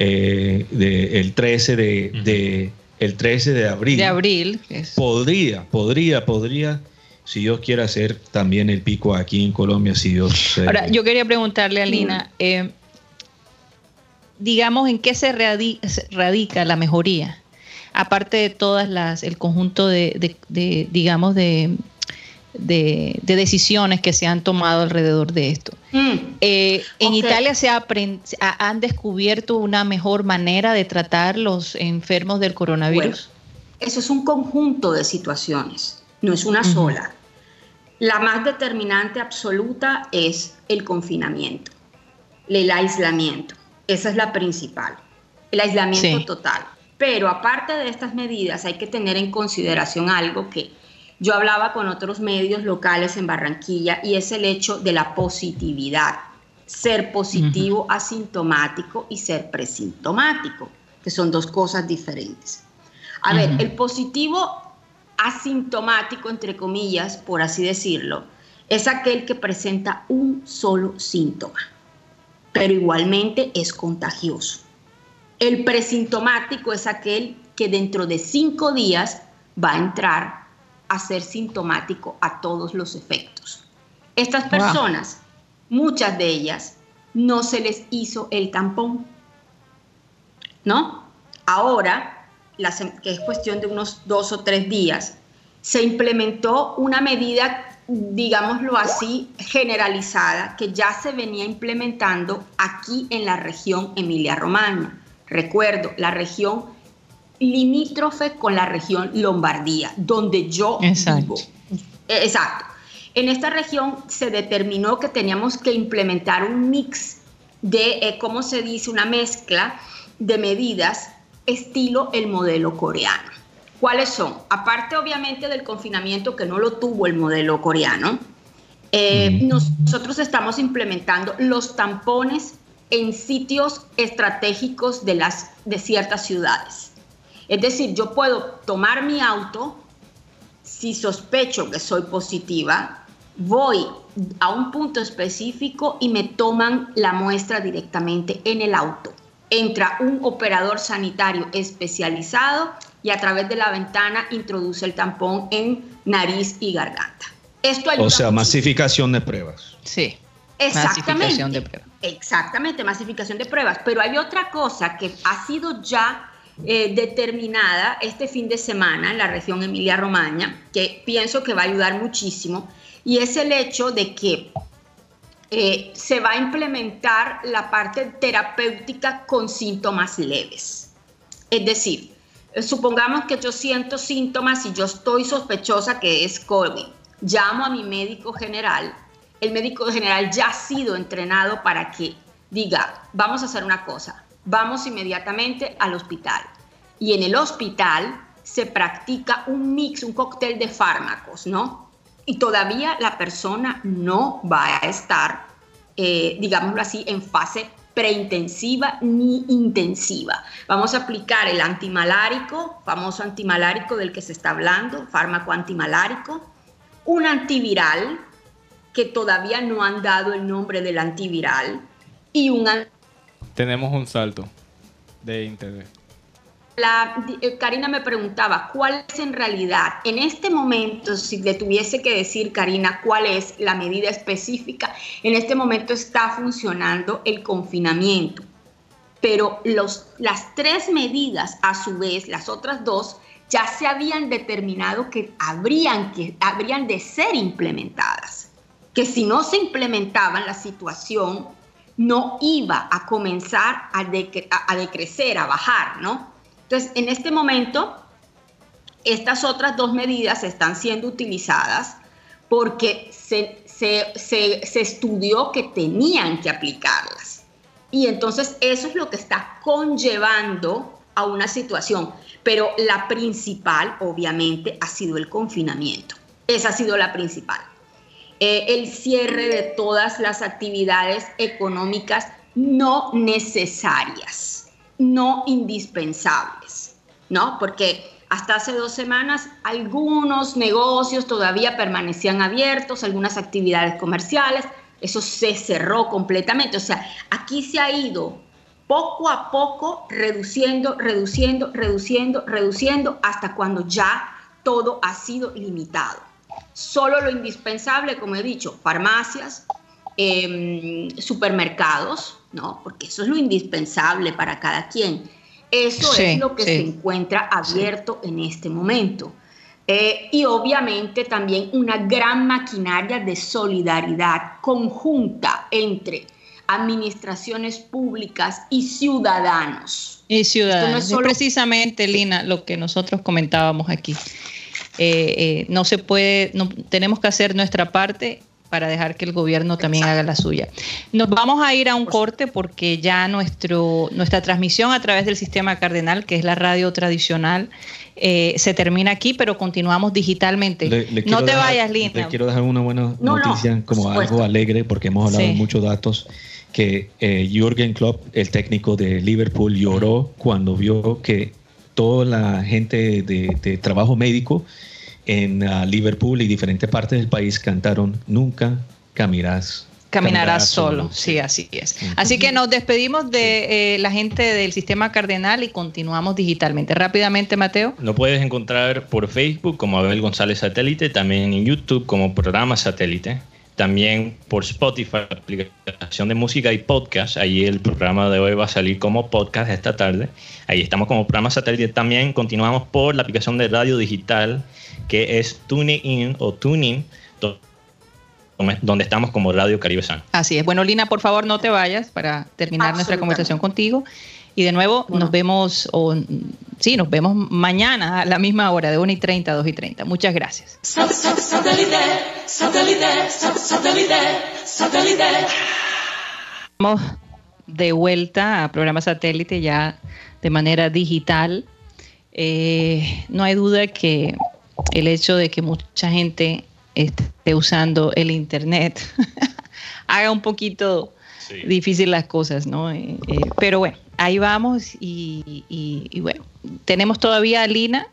eh, el 13 de, el 13 de abril. De abril. Podría, podría, podría, si Dios quiere hacer también el pico aquí en Colombia, si Dios... Ahora, yo quería preguntarle a Lina, eh, digamos, ¿en qué se radica, la mejoría? Aparte de todas las, el conjunto de digamos, de de, decisiones que se han tomado alrededor de esto. Mm. Eh, en Italia se han descubierto una mejor manera de tratar los enfermos del coronavirus. eso es un conjunto de situaciones, no es una sola. La más determinante absoluta es el confinamiento, el aislamiento. Esa es la principal, el aislamiento total. Pero aparte de estas medidas hay que tener en consideración algo que yo hablaba con otros medios locales en Barranquilla y es el hecho de la positividad, ser positivo asintomático y ser presintomático, que son dos cosas diferentes. A ver, el positivo asintomático, entre comillas, por así decirlo, es aquel que presenta un solo síntoma, pero igualmente es contagioso. El presintomático es aquel que dentro de cinco días va a entrar a ser sintomático a todos los efectos. Estas personas, muchas de ellas, no se les hizo el tampón. ¿No? Ahora, que es cuestión de unos dos o tres días, se implementó una medida, digámoslo así, generalizada, que ya se venía implementando aquí en la región Emilia-Romagna. Recuerdo, la región limítrofe con la región Lombardía, donde yo vivo. Eh, exacto. En esta región se determinó que teníamos que implementar un mix de, eh, ¿cómo se dice? Una mezcla de medidas estilo el modelo coreano. ¿Cuáles son? Aparte obviamente del confinamiento que no lo tuvo el modelo coreano, eh, nosotros estamos implementando los tampones en sitios estratégicos de, las, de ciertas ciudades. Es decir, yo puedo tomar mi auto, si sospecho que soy positiva, voy a un punto específico y me toman la muestra directamente en el auto. Entra un operador sanitario especializado y a través de la ventana introduce el tampón en nariz y garganta. Esto o sea, masificación de pruebas. Sí. Exactamente. Masificación de pruebas. Exactamente, masificación de pruebas. Pero hay otra cosa que ha sido ya eh, determinada este fin de semana en la región Emilia-Romagna, que pienso que va a ayudar muchísimo, y es el hecho de que eh, se va a implementar la parte terapéutica con síntomas leves. Es decir, eh, supongamos que yo siento síntomas y yo estoy sospechosa que es COVID. Llamo a mi médico general, el médico general ya ha sido entrenado para que diga, vamos a hacer una cosa, vamos inmediatamente al hospital. Y en el hospital se practica un mix, un cóctel de fármacos, ¿no? Y todavía la persona no va a estar, eh, digámoslo así, en fase preintensiva ni intensiva. Vamos a aplicar el antimalárico, famoso antimalárico del que se está hablando, fármaco antimalárico, un antiviral, que todavía no han dado el nombre del antiviral, y un... Tenemos un salto de internet. La, eh, Karina me preguntaba, ¿cuál es en realidad, en este momento, si le tuviese que decir, Karina, cuál es la medida específica, en este momento está funcionando el confinamiento, pero los, las tres medidas, a su vez, las otras dos, ya se habían determinado que habrían, que habrían de ser implementadas, que si no se implementaban, la situación no iba a comenzar a, decrecer, a bajar, ¿no? Entonces, en este momento, estas otras dos medidas están siendo utilizadas porque se, estudió que tenían que aplicarlas. Y entonces eso es lo que está conllevando a una situación. Pero la principal, obviamente, ha sido el confinamiento. Esa ha sido la principal. Eh, el cierre de todas las actividades económicas no necesarias no indispensables, ¿no? Porque hasta hace dos semanas algunos negocios todavía permanecían abiertos, algunas actividades comerciales, eso se cerró completamente. O sea, aquí se ha ido poco a poco reduciendo, reduciendo, reduciendo, reduciendo, hasta cuando ya todo ha sido limitado. Solo lo indispensable, como he dicho, farmacias, em, supermercados, ¿no? Porque eso es lo indispensable para cada quien. Eso es lo que se encuentra abierto en este momento. Eh, y obviamente también una gran maquinaria de solidaridad conjunta entre administraciones públicas y ciudadanos. Y ciudadanos. es precisamente, Lina, lo que nosotros comentábamos aquí. Eh, eh, no se puede, no, tenemos que hacer nuestra parte para dejar que el gobierno también haga la suya. Nos vamos a ir a un corte porque ya nuestro, nuestra transmisión a través del sistema cardenal, que es la radio tradicional, eh, se termina aquí, pero continuamos digitalmente. no te vayas, Linda. Le quiero dejar una buena noticia, como algo alegre, porque hemos hablado de muchos datos, que eh, Jürgen Klopp, el técnico de Liverpool, lloró cuando vio que toda la gente de trabajo médico en uh, Liverpool y diferentes partes del país cantaron Nunca caminarás. Caminarás, solo. sí, así es. Así que nos despedimos de eh, la gente del sistema cardenal y continuamos digitalmente. Rápidamente, Mateo. Lo puedes encontrar por Facebook como Abel González Satélite, también en YouTube como programa Satélite, también por Spotify, aplicación de música y podcast. Ahí el programa de hoy va a salir como podcast esta tarde. Ahí estamos como programa Satélite. También continuamos por la aplicación de radio digital que es TuneIn o Tuning, donde estamos como Radio Caribe San. Así es. Bueno, Lina, por favor, no te vayas para terminar nuestra conversación contigo. Y de nuevo, nos vemos, o sí, nos vemos mañana a la misma hora, de 1 y 30 a 2 y 30. Muchas gracias. Vamos de vuelta a programa satélite ya de manera digital. Eh, no hay duda que el hecho de que mucha gente esté usando el Internet haga un poquito difícil las cosas, ¿no? Eh, eh, pero bueno, ahí vamos y, bueno, tenemos todavía a Lina,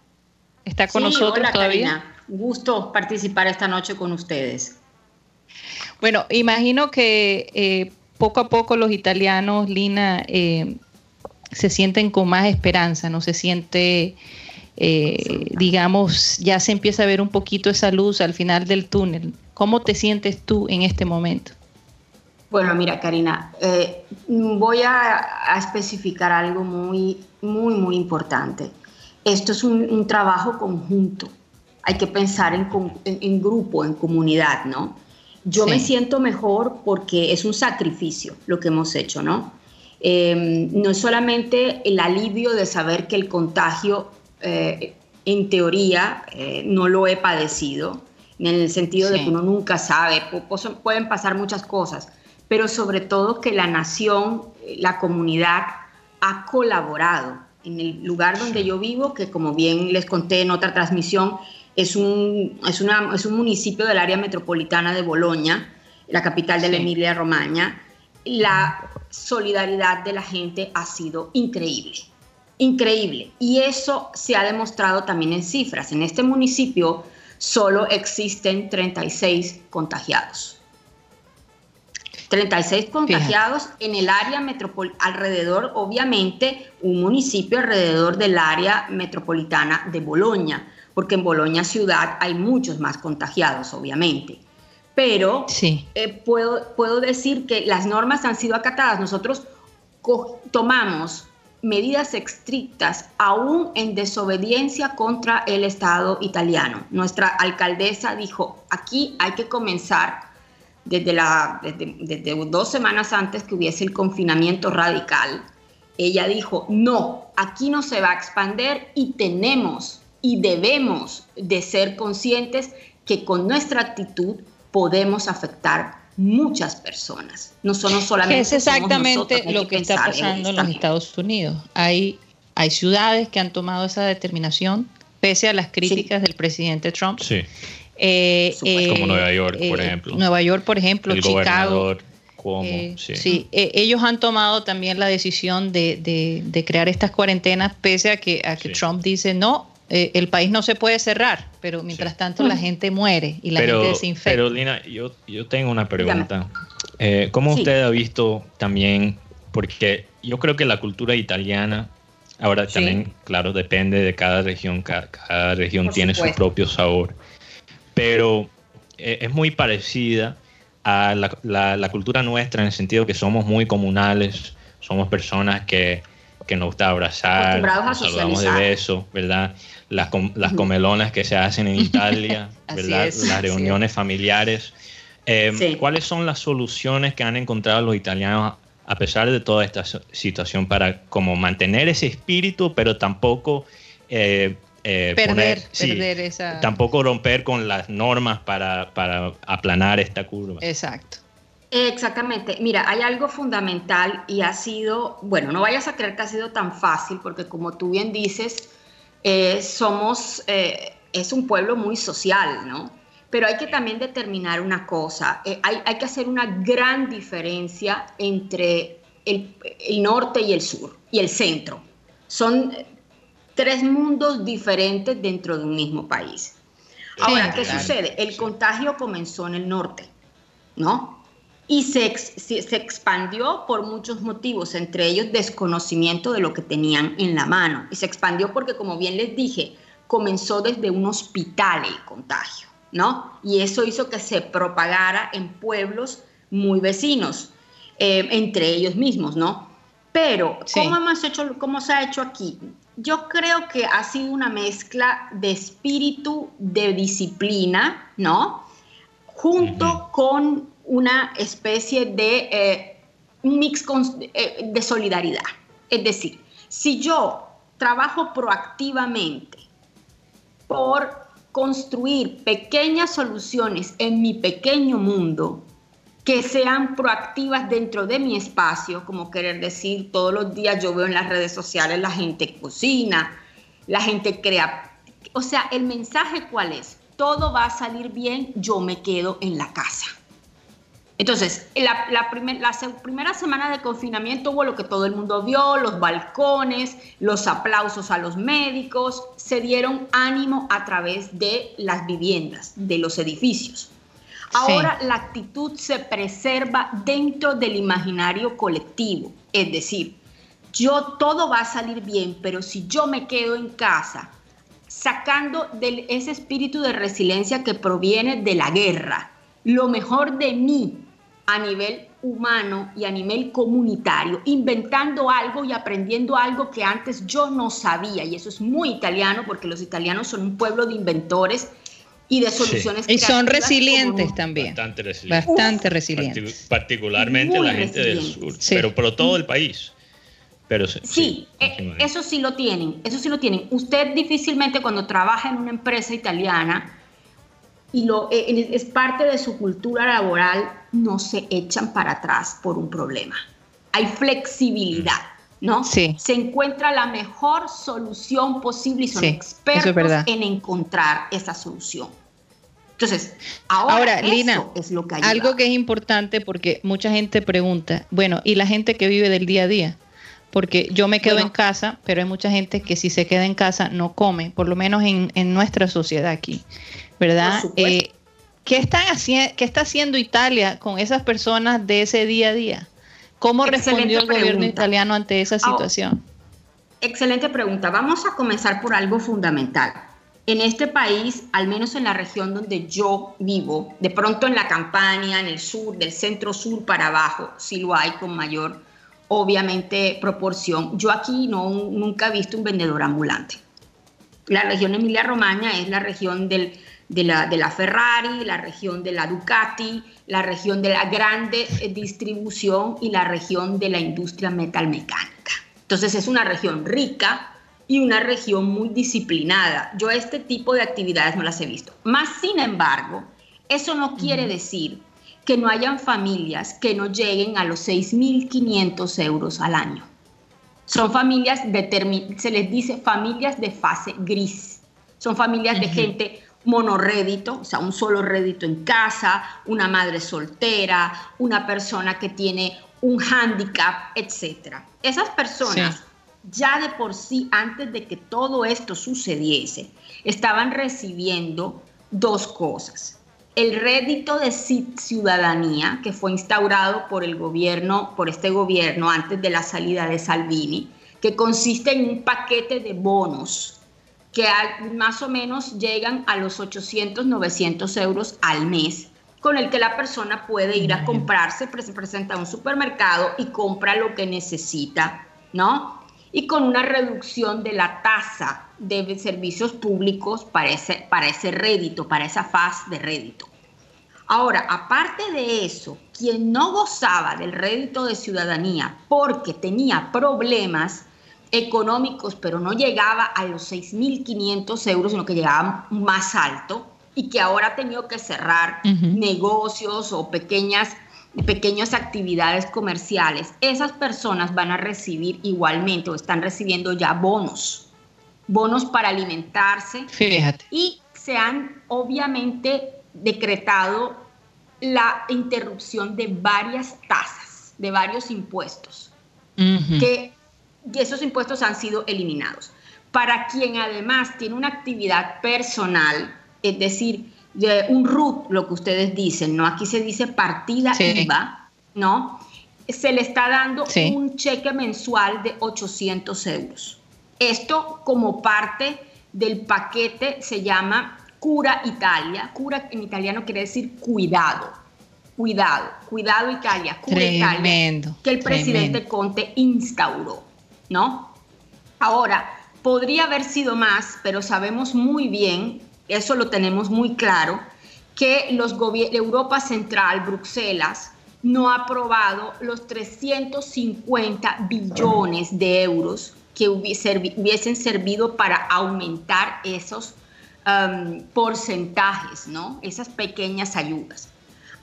está con nosotros todavía. Gusto participar esta noche con ustedes. Bueno, imagino que eh, poco a poco los italianos, Lina, se sienten con más esperanza, no se siente eh, digamos, ya se empieza a ver un poquito esa luz al final del túnel. ¿Cómo te sientes tú en este momento? Bueno, mira, Karina, eh, voy a, especificar algo muy, muy, muy importante. Esto es un, trabajo conjunto. Hay que pensar en, grupo, en comunidad, ¿no? Yo me siento mejor porque es un sacrificio lo que hemos hecho, ¿no? Eh, no es solamente el alivio de saber que el contagio eh, en teoría eh, no lo he padecido. en el sentido de que uno nunca sabe, pueden pasar muchas cosas, pero sobre todo que la nación, la comunidad ha colaborado. En el lugar donde yo vivo, que como bien les conté en otra transmisión, es un, es, una, es un municipio del área metropolitana de Boloña, la capital de la Emilia-Romagna, la solidaridad de la gente ha sido increíble, increíble. Y eso se ha demostrado también en cifras. En este municipio solo existen 36 contagiados. 36 contagiados en el área metropolitana, alrededor, obviamente, un municipio alrededor del área metropolitana de Boloña, porque en Boloña ciudad hay muchos más contagiados, obviamente pero eh, puedo, puedo decir que las normas han sido acatadas. Nosotros tomamos medidas estrictas aún en desobediencia contra el Estado italiano. Nuestra alcaldesa dijo, aquí hay que comenzar desde, la, desde dos semanas antes que hubiese el confinamiento radical. Ella dijo, no, aquí no se va a expander y tenemos y debemos de ser conscientes que con nuestra actitud podemos afectar muchas personas. No son solamente. Es exactamente lo que, está pasando en, los Estados Unidos. Hay, hay ciudades que han tomado esa determinación, pese a las críticas del presidente Trump. Sí. Eh, eh, como Nueva York, por eh, ejemplo. Nueva York, por ejemplo, El Chicago. Como, sí, sí ellos han tomado también la decisión de, de, de, crear estas cuarentenas, pese a que, a que Trump dice no, eh, el país no se puede cerrar, pero mientras tanto la gente muere y la gente se infecta. Pero Lina, yo, yo tengo una pregunta. Eh, ¿Cómo usted ha visto también, porque yo creo que la cultura italiana, ahora también, claro, depende de cada región, cada, región tiene su propio sabor, pero eh, es muy parecida a la, la cultura nuestra en el sentido que somos muy comunales, somos personas que que nos gusta abrazar, nos saludamos de beso, ¿verdad? Las, las comelonas que se hacen en Italia, ¿verdad? las reuniones familiares. Eh, ¿Cuáles son las soluciones que han encontrado los italianos a pesar de toda esta situación para como mantener ese espíritu, pero tampoco eh, eh, perder, perder esa... tampoco romper con las normas para, para aplanar esta curva? Exacto. Exactamente. Mira, hay algo fundamental y ha sido, bueno, no vayas a creer que ha sido tan fácil, porque como tú bien dices, eh, somos, eh, es un pueblo muy social, ¿no? Pero hay que también determinar una cosa, eh, hay, hay, que hacer una gran diferencia entre el, el, norte y el sur y el centro. Son tres mundos diferentes dentro de un mismo país. Ahora, ¿qué sucede? El contagio comenzó en el norte, ¿no? y se, se, expandió por muchos motivos, entre ellos desconocimiento de lo que tenían en la mano. Y se expandió porque, como bien les dije, comenzó desde un hospital el contagio, ¿no? Y eso hizo que se propagara en pueblos muy vecinos, eh, entre ellos mismos, ¿no? Pero, ¿cómo, hemos hecho, ¿cómo se ha hecho aquí? Yo creo que ha sido una mezcla de espíritu, de disciplina, ¿no? Junto con una especie de eh, mix eh, de solidaridad. Es decir, si yo trabajo proactivamente por construir pequeñas soluciones en mi pequeño mundo que sean proactivas dentro de mi espacio, como querer decir, todos los días yo veo en las redes sociales la gente cocina, la gente crea. O sea, el mensaje cuál es? Todo va a salir bien, yo me quedo en la casa. Entonces, la, primera semana de confinamiento hubo lo que todo el mundo vio, los balcones, los aplausos a los médicos, se dieron ánimo a través de las viviendas, de los edificios. Ahora la actitud se preserva dentro del imaginario colectivo, es decir, yo todo va a salir bien, pero si yo me quedo en casa, sacando de ese espíritu de resiliencia que proviene de la guerra, lo mejor de mí a nivel humano y a nivel comunitario, inventando algo y aprendiendo algo que antes yo no sabía. Y eso es muy italiano porque los italianos son un pueblo de inventores y de soluciones. Y son resilientes también. Bastante resilientes. Bastante resilientes. particularmente la gente del sur, pero por todo el país. Pero sí, sí eh, eso sí lo tienen, eso sí lo tienen. Usted difícilmente cuando trabaja en una empresa italiana y lo, eh, es parte de su cultura laboral, no se echan para atrás por un problema. Hay flexibilidad, ¿no? Sí. Se encuentra la mejor solución posible y son Sí, expertos es en encontrar esa solución. Entonces, ahora, Ahora, eso Lina, es lo que ayuda. Algo que es importante porque mucha gente pregunta, bueno, ¿y la gente que vive del día a día? Porque yo me quedo Bueno. en casa, pero hay mucha gente que si se queda en casa no come, por lo menos en, en nuestra sociedad aquí, ¿verdad? Eh, ¿qué, están haci- ¿Qué está haciendo Italia con esas personas de ese día a día? ¿Cómo Excelente respondió el gobierno pregunta. italiano ante esa situación? Excelente pregunta. Vamos a comenzar por algo fundamental. En este país, al menos en la región donde yo vivo, de pronto en la campaña, en el sur, del centro sur para abajo, sí lo hay con mayor, obviamente, proporción. Yo aquí no, nunca he visto un vendedor ambulante. La región Emilia-Romagna es la región del- de, la, de la Ferrari, la región de la Ducati, la región de la grande eh, distribución y la región de la industria metalmecánica. Entonces es una región rica y una región muy disciplinada. Yo este tipo de actividades no las he visto. Más sin embargo, eso no quiere decir que no hayan familias que no lleguen a los 6.500 euros al año. Son familias, determin- se les dice familias de fase gris. Son familias de gente monorrédito, o sea, un solo rédito en casa, una madre soltera, una persona que tiene un hándicap, etc. Esas personas, Sí. ya de por sí, antes de que todo esto sucediese, estaban recibiendo dos cosas. El rédito de ci- ciudadanía que fue instaurado por el gobierno, por este gobierno antes de la salida de Salvini, que consiste en un paquete de bonos que más o menos llegan a los 800, 900 euros al mes, con el que la persona puede ir a comprarse, se presenta a un supermercado y compra lo que necesita, ¿no? Y con una reducción de la tasa de servicios públicos para ese, para ese rédito, para esa faz de rédito. Ahora, aparte de eso, quien no gozaba del rédito de ciudadanía porque tenía problemas económicos, pero no llegaba a los 6.500 euros, sino que llegaba más alto y que ahora ha tenido que cerrar negocios o pequeñas, pequeñas actividades comerciales, esas personas van a recibir igualmente o están recibiendo ya bonos, bonos para alimentarse, Fíjate. y se han obviamente decretado la interrupción de varias tasas, de varios impuestos, que esos impuestos han sido eliminados. Para quien además tiene una actividad personal, es decir, de un RUT, lo que ustedes dicen, ¿no? Aquí se dice partida Sí. IVA, ¿no? Se le está dando Sí. un cheque mensual de 800 euros. Esto como parte del paquete se llama Cura Italia. Cura en italiano quiere decir cuidado. Cuidado, cuidado Italia, cura Italia, Tremendo, que el presidente tremendo. Conte instauró, ¿no? Ahora, podría haber sido más, pero sabemos muy bien, eso lo tenemos muy claro, que los Europa Central, Bruselas, no ha aprobado los 350 billones de euros que hubiesen servido para aumentar esos um, porcentajes, ¿no? Esas pequeñas ayudas.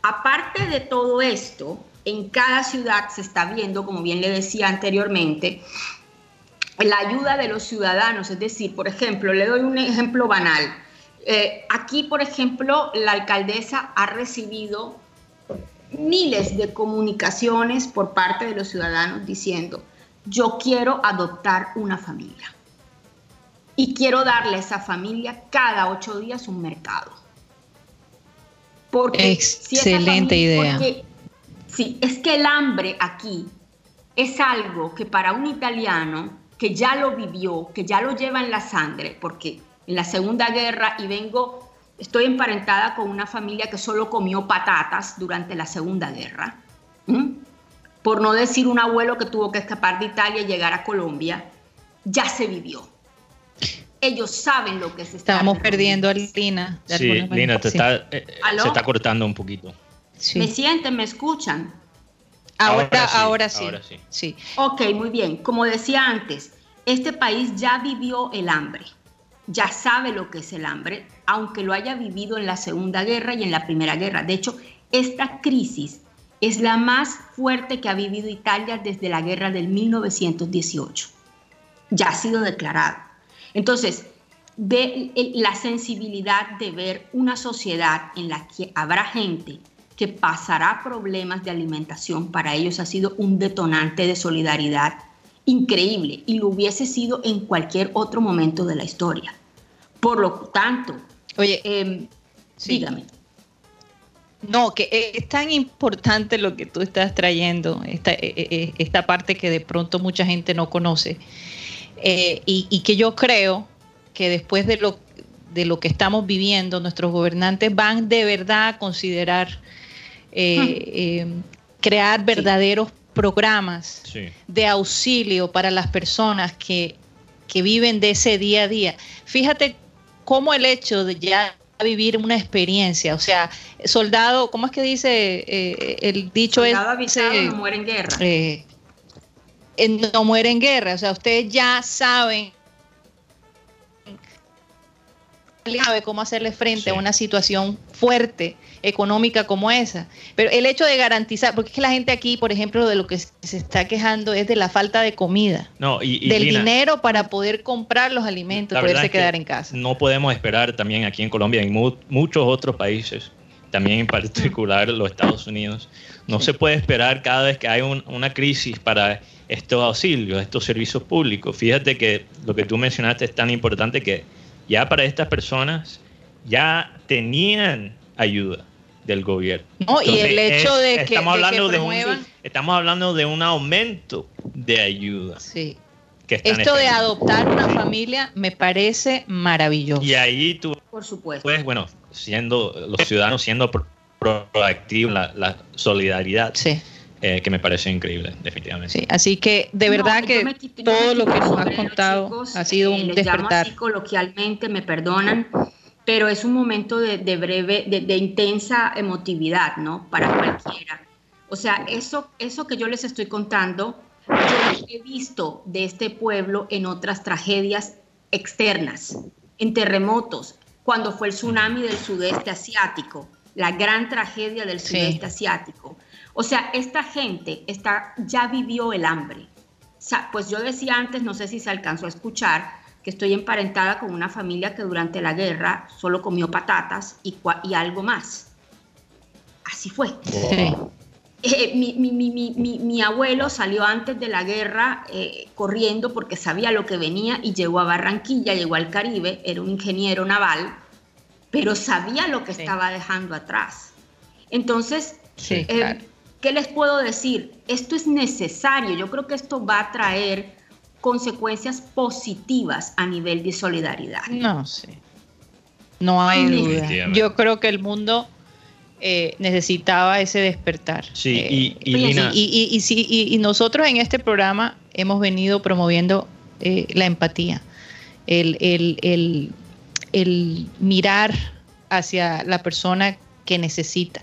Aparte de todo esto, en cada ciudad se está viendo, como bien le decía anteriormente, la ayuda de los ciudadanos. Es decir, por ejemplo, le doy un ejemplo banal. Eh, aquí, por ejemplo, la alcaldesa ha recibido miles de comunicaciones por parte de los ciudadanos diciendo, yo quiero adoptar una familia y quiero darle a esa familia cada ocho días un mercado. Porque si esa Excelente idea. porque- sí, es que el hambre aquí es algo que para un italiano que ya lo vivió, que ya lo lleva en la sangre, porque en la Segunda Guerra y vengo, estoy emparentada con una familia que solo comió patatas durante la Segunda Guerra, por no decir un abuelo que tuvo que escapar de Italia y llegar a Colombia, ya se vivió. Ellos saben lo que se está Estamos perdiendo a Lina. Sí. Lina, te está, eh, se está cortando un poquito. Sí. ¿Me sienten? ¿Me escuchan? Ahora, ahora Ahora sí, sí, ahora sí. sí. Ok, muy bien. Como decía antes, este país ya vivió el hambre, ya sabe lo que es el hambre, aunque lo haya vivido en la Segunda Guerra y en la Primera Guerra. De hecho, esta crisis es la más fuerte que ha vivido Italia desde la guerra del 1918. Ya ha sido declarado. Entonces, de la sensibilidad de ver una sociedad en la que habrá gente que pasará problemas de alimentación, para ellos ha sido un detonante de solidaridad increíble y lo hubiese sido en cualquier otro momento de la historia. Por lo tanto, oye, em, dígame. No, que es tan importante lo que tú estás trayendo, esta, e, e, e, esta parte que de pronto mucha gente no conoce, eh, y, que yo creo que después de lo, de lo que estamos viviendo, nuestros gobernantes van de verdad a considerar eh, em, crear verdaderos programas de auxilio para las personas que, que viven de ese día a día. Fíjate cómo el hecho de ya vivir una experiencia. O sea, soldado, ¿cómo es que dice eh, el dicho? Soldado es, no muere en guerra. Eh, no muere en guerra. O sea, ustedes ya saben sabe cómo hacerle frente a una situación fuerte económica como esa. Pero el hecho de garantizar, porque es que la gente aquí, por ejemplo, de lo que se está quejando es de la falta de comida, no, y, del dinero para poder comprar los alimentos, poderse quedar en casa. No podemos esperar también aquí en Colombia y en muchos otros países, también en particular los Estados Unidos, no se puede esperar cada vez que hay una crisis para estos auxilios, estos servicios públicos. Fíjate que lo que tú mencionaste es tan importante que ya para estas personas ya tenían ayuda del gobierno. No, y el hecho de que, estamos hablando de, un, estamos hablando de un aumento de ayuda. Sí. Esto de adoptar una familia me parece maravilloso. Y ahí tú, por supuesto, pues bueno, siendo los ciudadanos siendo proactivos, la, la solidaridad. Sí. Eh, que me parece increíble, definitivamente. Sí, así que de verdad que todo lo que nos has contado ha sido un eh, despertar. así coloquialmente, me perdonan, pero es un momento de, breve, de, intensa emotividad, ¿no? Para cualquiera. O sea, eso, eso que yo les estoy contando, yo he visto de este pueblo en otras tragedias externas, en terremotos, cuando fue el tsunami del sudeste asiático, la gran tragedia del sudeste asiático. O sea, esta gente está, ya vivió el hambre. pues yo decía antes, no sé si se alcanzó a escuchar, que estoy emparentada con una familia que durante la guerra solo comió patatas y, y algo más. Así fue. Eh, mi, abuelo salió antes de la guerra eh, corriendo porque sabía lo que venía y llegó a Barranquilla, llegó al Caribe, era un ingeniero naval, pero sabía lo que estaba dejando atrás. Entonces, eh, ¿qué les puedo decir? Esto es necesario, yo creo que esto va a traer consecuencias positivas a nivel de solidaridad. No sé. No hay duda. Yo creo que el mundo eh, necesitaba ese despertar. Sí, y, y, y, nosotros en este programa hemos venido promoviendo eh, la empatía, el, el, mirar hacia la persona que necesita,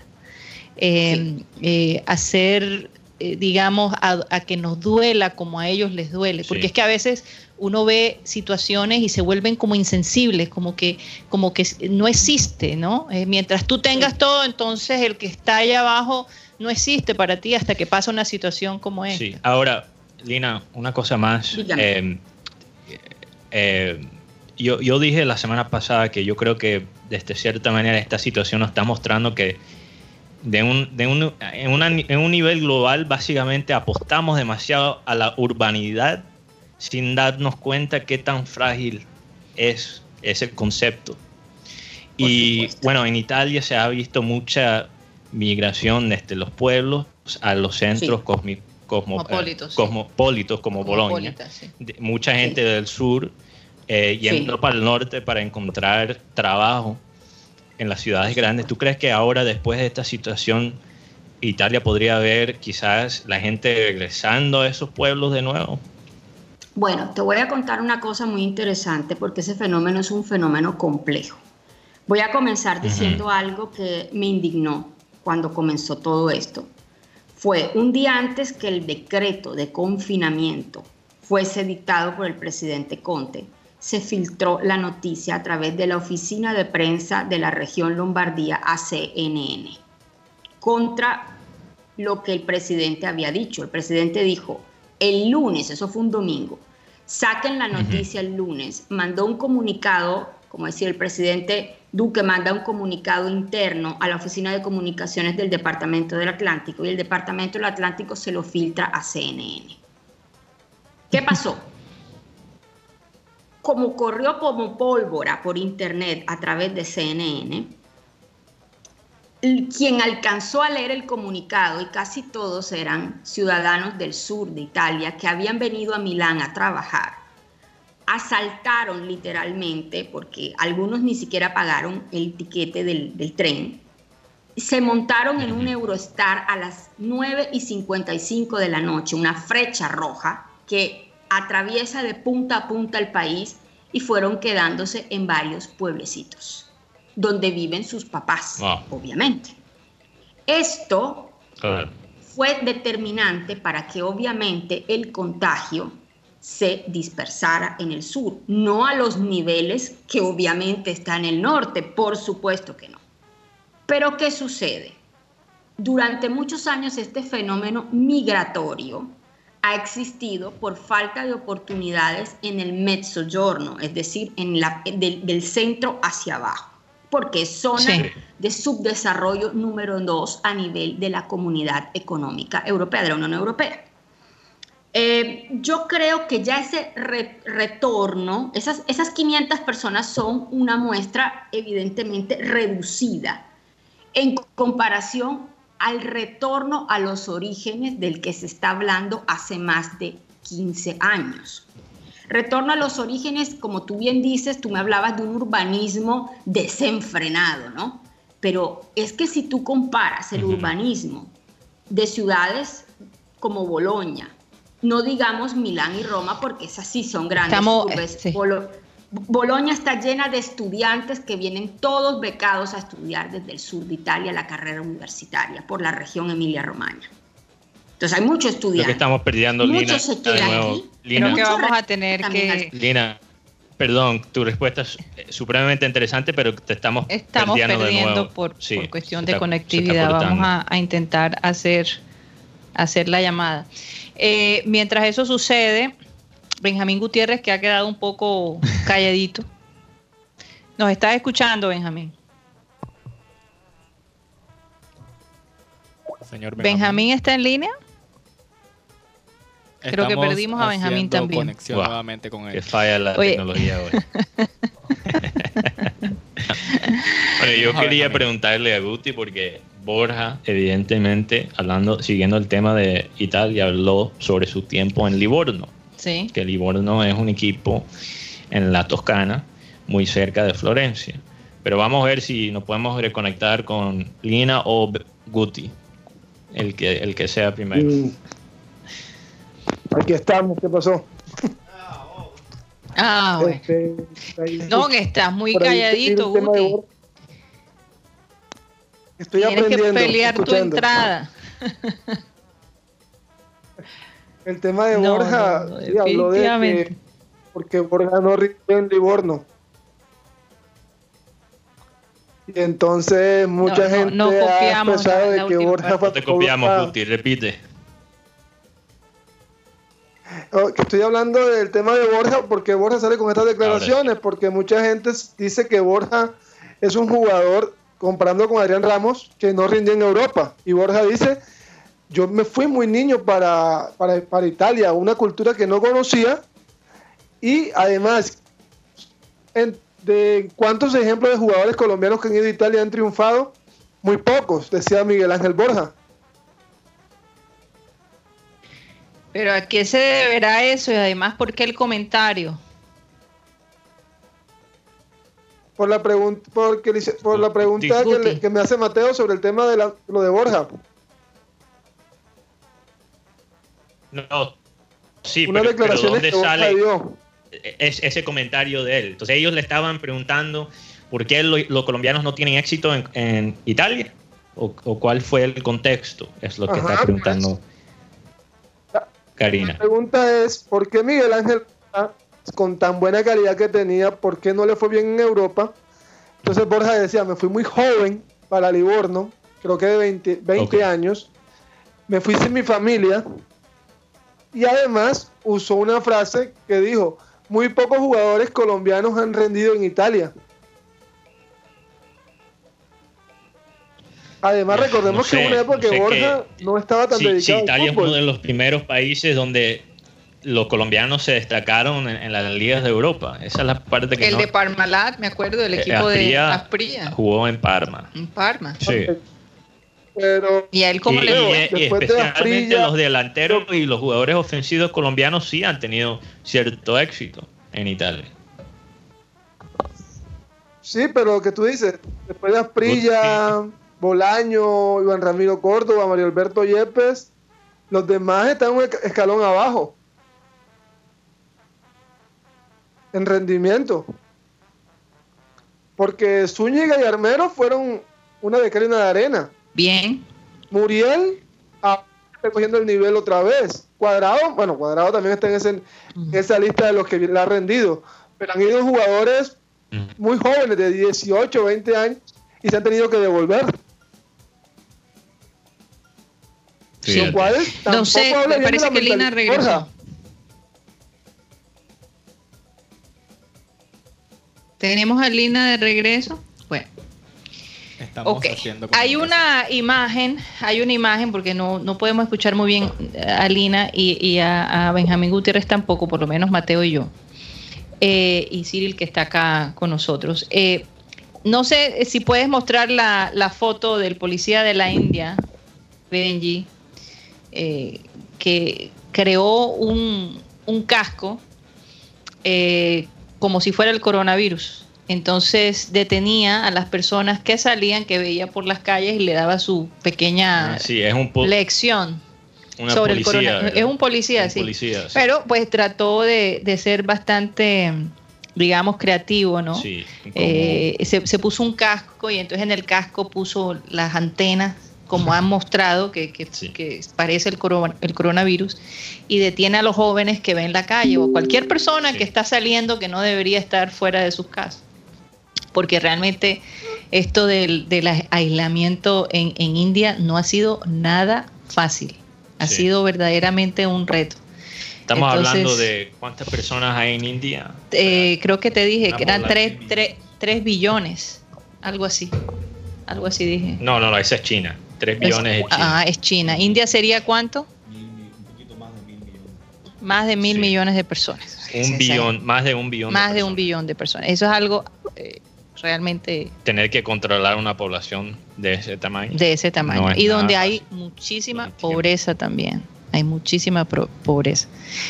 eh, hacer eh, digamos, a, que nos duela como a ellos les duele, porque es que a veces uno ve situaciones y se vuelven como insensibles, como que, como que no existe, ¿no? Eh, mientras tú tengas todo, entonces el que está allá abajo no existe para ti hasta que pasa una situación como esta. Sí, ahora, Lina, una cosa más. Em, eh, yo, yo dije la semana pasada que yo creo que de cierta manera esta situación nos está mostrando que de un, de un, en, un nivel global básicamente apostamos demasiado a la urbanidad sin darnos cuenta qué tan frágil es ese concepto. y bueno, en Italia se ha visto mucha migración desde los pueblos a los centros cosmopolitos, como Bolonia. mucha gente del sur eh, yendo para el norte para encontrar trabajo en las ciudades grandes. ¿Tú crees que ahora, después de esta situación, Italia podría ver quizás la gente regresando a esos pueblos de nuevo? Bueno, te voy a contar una cosa muy interesante porque ese fenómeno es un fenómeno complejo. Voy a comenzar diciendo algo que me indignó cuando comenzó todo esto. Fue un día antes que el decreto de confinamiento fuese dictado por el presidente Conte se filtró la noticia a través de la oficina de prensa de la región Lombardía a CNN contra lo que el presidente había dicho. El presidente dijo, el lunes, eso fue un domingo, saquen la noticia el lunes, mandó un comunicado, como decía el presidente Duque, manda un comunicado interno a la Oficina de Comunicaciones del Departamento del Atlántico y el Departamento del Atlántico se lo filtra a CNN. ¿Qué pasó? Como corrió como pólvora por internet a través de CNN, quien alcanzó a leer el comunicado, y casi todos eran ciudadanos del sur de Italia que habían venido a Milán a trabajar, asaltaron literalmente, porque algunos ni siquiera pagaron el tiquete del, del tren, se montaron en un Eurostar a las 9 y 55 de la noche, una frecha roja que atraviesa de punta a punta el país y fueron quedándose en varios pueblecitos donde viven sus papás, obviamente. Esto fue determinante para que obviamente el contagio se dispersara en el sur, no a los niveles que obviamente está en el norte, por supuesto que no. Pero ¿qué sucede? Durante muchos años este fenómeno migratorio ha existido por falta de oportunidades en el mezzogiorno, es decir, en la, del centro hacia abajo porque es zona de subdesarrollo número dos a nivel de la comunidad económica europea, de la Unión Europea. Eh, yo creo que ya ese retorno, esas, esas 500 personas son una muestra evidentemente reducida en comparación al retorno a los orígenes del que se está hablando hace más de 15 años. Retorno a los orígenes, como tú bien dices, tú me hablabas de un urbanismo desenfrenado, ¿no? Pero es que si tú comparas el urbanismo de ciudades como Bolonia, no digamos Milán y Roma, porque esas sí son grandes urbes. Bolonia está llena de estudiantes que vienen todos becados a estudiar desde el sur de Italia la carrera universitaria por la región Emilia-Romagna. Entonces hay muchos estudiantes. Lo que estamos perdiendo, Lina, se quedan aquí. Lina, que vamos a tener que... Lina, perdón, tu respuesta es supremamente interesante, pero te estamos, estamos perdiendo, de nuevo. Por, por cuestión de conectividad. Vamos a, intentar hacer, hacer la llamada. Eh, mientras eso sucede, Benjamín Gutiérrez, que ha quedado un poco calladito. ¿Nos estás escuchando, Benjamín? Señor Benjamín está en línea. Creo que perdimos a Benjamín también. Conexión nuevamente con él. Que falla la tecnología hoy. bueno, yo quería preguntarle a Guti porque Borja, evidentemente, hablando, siguiendo el tema de Italia, habló sobre su tiempo en Livorno. Sí. Que Livorno es un equipo en la Toscana, muy cerca de Florencia. Pero vamos a ver si nos podemos reconectar con Lina o Guti, el que, el que sea primero. Mm. Aquí estamos, ¿qué pasó? Ah, este, no, que estás muy calladito, Guti. Estoy Tienes aprendiendo. que pelear tu entrada. El tema de Borja, sí, habló de que porque Borja no rindió en Livorno. Y entonces mucha gente ha expresado de que Borja fue... No te copiamos, Guti, repite. Oh, estoy hablando del tema de Borja porque Borja sale con estas declaraciones, porque mucha gente dice que Borja es un jugador, comparando con Adrián Ramos, que no rindió en Europa. Y Borja dice, yo me fui muy niño para, para, Italia, una cultura que no conocía. Y además, de cuántos ejemplos de jugadores colombianos que han ido a Italia han triunfado, muy pocos, decía Miguel Ángel Borja. Pero ¿a qué se deberá eso? Y además, ¿por qué el comentario? Por la, pregunta porque, por la pregunta que, me hace Mateo sobre el tema de lo de Borja. No, sí, pero, ¿de dónde sale ese comentario de él? Entonces ellos le estaban preguntando por qué los colombianos no tienen éxito en, Italia. O, cuál fue el contexto? Es lo que está pues, preguntando. Karina. La pregunta es, ¿por qué Miguel Ángel con tan buena calidad que tenía, ¿por qué no le fue bien en Europa? Entonces Borja decía, me fui muy joven para Livorno, creo que de 20, 20 años, me fui sin mi familia y además usó una frase que dijo, muy pocos jugadores colombianos han rendido en Italia. Además, recordemos que una época que Borja no estaba tan dedicado. Sí, Italia es uno de los primeros países donde los colombianos se destacaron en, las ligas de Europa. Esa es la parte que. El de Parmalat, me acuerdo del eh, equipo de Asprilla. Jugó en Parma. En Parma. Sí. Pero, y a él como le y, especialmente los delanteros y los jugadores ofensivos colombianos sí han tenido cierto éxito en Italia. Sí, pero que tú dices, después de Asprilla, Bolaño, Iván Ramiro Córdoba, Mario Alberto Yepes, los demás están un escalón abajo en rendimiento. Porque Zúñiga y Armero fueron una de cal de arena. Bien. Muriel ah, recogiendo el nivel otra vez. Cuadrado, bueno, Cuadrado también está en, esa lista de los que le ha rendido. Pero han ido jugadores muy jóvenes, de 18, 20 años, y se han tenido que devolver. no sé, me parece que Lina regresó. Tenemos a Lina de regreso. Estamos hay una imagen, hay una imagen, porque no, podemos escuchar muy bien a Lina y, a, Benjamín Gutiérrez tampoco, por lo menos Mateo y yo. Eh, y Cyril que está acá con nosotros. Eh, no sé si puedes mostrar la, la, foto del policía de la India, Benji, eh, que creó un, casco eh, como si fuera el coronavirus. Entonces detenía a las personas que salían, que veía por las calles y le daba su pequeña ah, lección sobre el coronavirus. Es un policía, sí. Pero pues trató de, ser bastante digamos, creativo, ¿no? Eh, se, se, puso un casco y entonces en el casco puso las antenas como han mostrado que, parece el, el, coronavirus, y detiene a los jóvenes que ven la calle o cualquier persona que está saliendo que no debería estar fuera de sus casas. Porque realmente esto del, aislamiento en, India no ha sido nada fácil, ha sido verdaderamente un reto. Estamos hablando de cuántas personas hay en India. Eh, creo que te dije que eran 3 billones, algo así. Algo así dije. No, no, no, esa es China. 3 billones es China. Ah, es China. ¿India sería cuánto? más de mil millones. de personas. Un billón, más de un billón. Más de, un billón de personas. Eso es algo eh, realmente... Tener que controlar una población de ese tamaño. De ese tamaño. y donde hay muchísima pobreza también. Hay muchísima pobreza.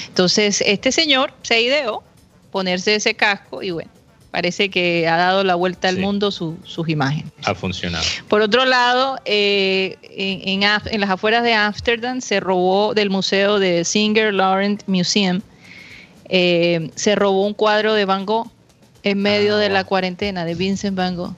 Entonces, este señor se ideó ponerse ese casco y bueno, parece que ha dado la vuelta al mundo sus imágenes. Ha funcionado. Por otro lado, eh, en, las afueras de Ámsterdam se robó del museo de Singer Laurent Museum, eh, se robó un cuadro de Van Gogh en medio de la cuarentena de Vincent Van Gogh.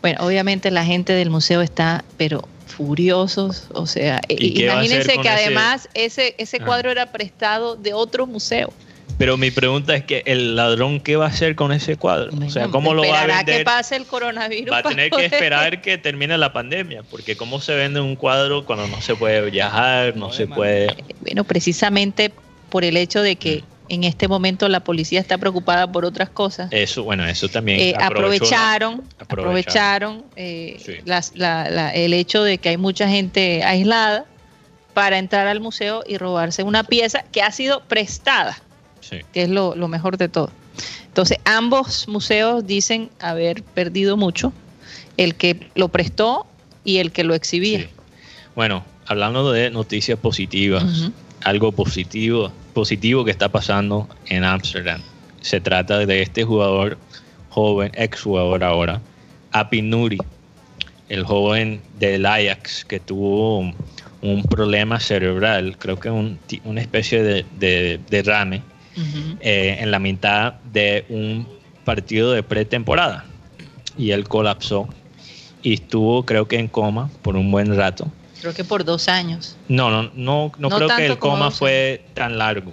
Bueno, obviamente la gente del museo está, pero furiosos, o sea, imagínense que además ese, ese cuadro era prestado de otro museo. Pero mi pregunta es que el ladrón, ¿qué va a hacer con ese cuadro? o sea, ¿cómo lo va a vender? que pase el coronavirus. Va a tener que esperar que termine la pandemia, porque ¿cómo se vende un cuadro cuando no se puede viajar, no se puede...? Bueno, precisamente por el hecho de que en este momento la policía está preocupada por otras cosas. Eso, bueno, eso también. Eh, aprovecharon, aprovecharon eh, el hecho de que hay mucha gente aislada para entrar al museo y robarse una pieza que ha sido prestada que es lo, mejor de todo. Entonces, ambos museos dicen haber perdido mucho, el que lo prestó y el que lo exhibía. Bueno, hablando de noticias positivas, algo positivo, positivo que está pasando en Ámsterdam. Se trata de este jugador joven, ex jugador ahora, Apinuri, el joven del Ajax que tuvo un, problema cerebral, creo que un, una especie de, de derrame eh, en la mitad de un partido de pretemporada. Y él colapsó y estuvo creo que en coma por un buen rato. Creo que por dos años. No, no, no, no, creo que el coma fue tan largo.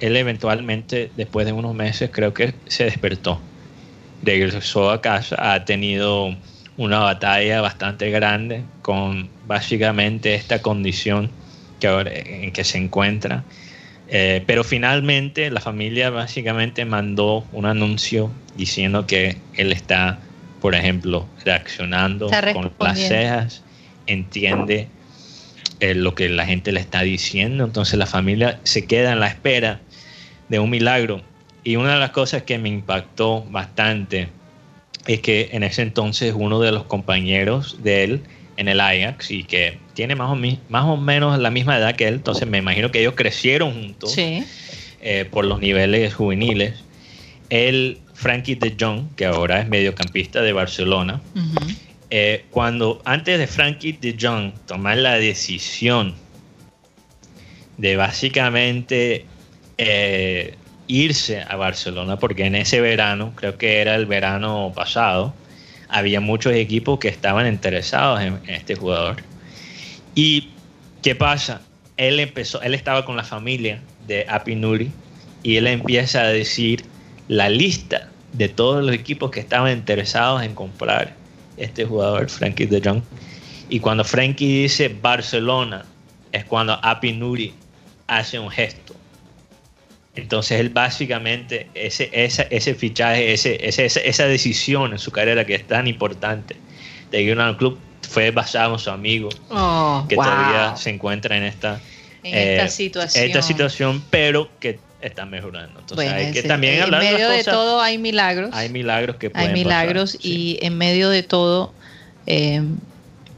él eventualmente, después de unos meses, creo que se despertó. Regresó a casa, ha tenido una batalla bastante grande con básicamente esta condición que ahora, en que se encuentra. Eh, pero finalmente la familia básicamente mandó un anuncio diciendo que él está, por ejemplo, reaccionando con las cejas, entiende eh, lo que la gente le está diciendo, entonces la familia se queda en la espera de un milagro. Y una de las cosas que me impactó bastante es que en ese entonces uno de los compañeros de él en el Ajax y que tiene más o, más o menos la misma edad que él, entonces me imagino que ellos crecieron juntos eh, por los niveles juveniles. Él, Frankie de Jong, que ahora es mediocampista de Barcelona, eh, cuando antes de Frankie de Jong tomar la decisión de básicamente eh, irse a Barcelona, porque en ese verano, creo que era el verano pasado, había muchos equipos que estaban interesados en, este jugador. ¿Y qué pasa? Él empezó, él estaba con la familia de Apinuri y él empieza a decir la lista de todos los equipos que estaban interesados en comprar este jugador, Frankie de Jong. Y cuando Frankie dice Barcelona, es cuando Apinuri hace un gesto entonces él básicamente, ese, ese fichaje, ese, esa decisión en su carrera que es tan importante de ir al club fue basado en su amigo, oh, que todavía se encuentra en esta, esta, eh, situación. esta situación, pero que está mejorando. Entonces hay que también hablar En medio de, todo hay milagros. Hay milagros que pueden Hay milagros y en medio de todo... Eh,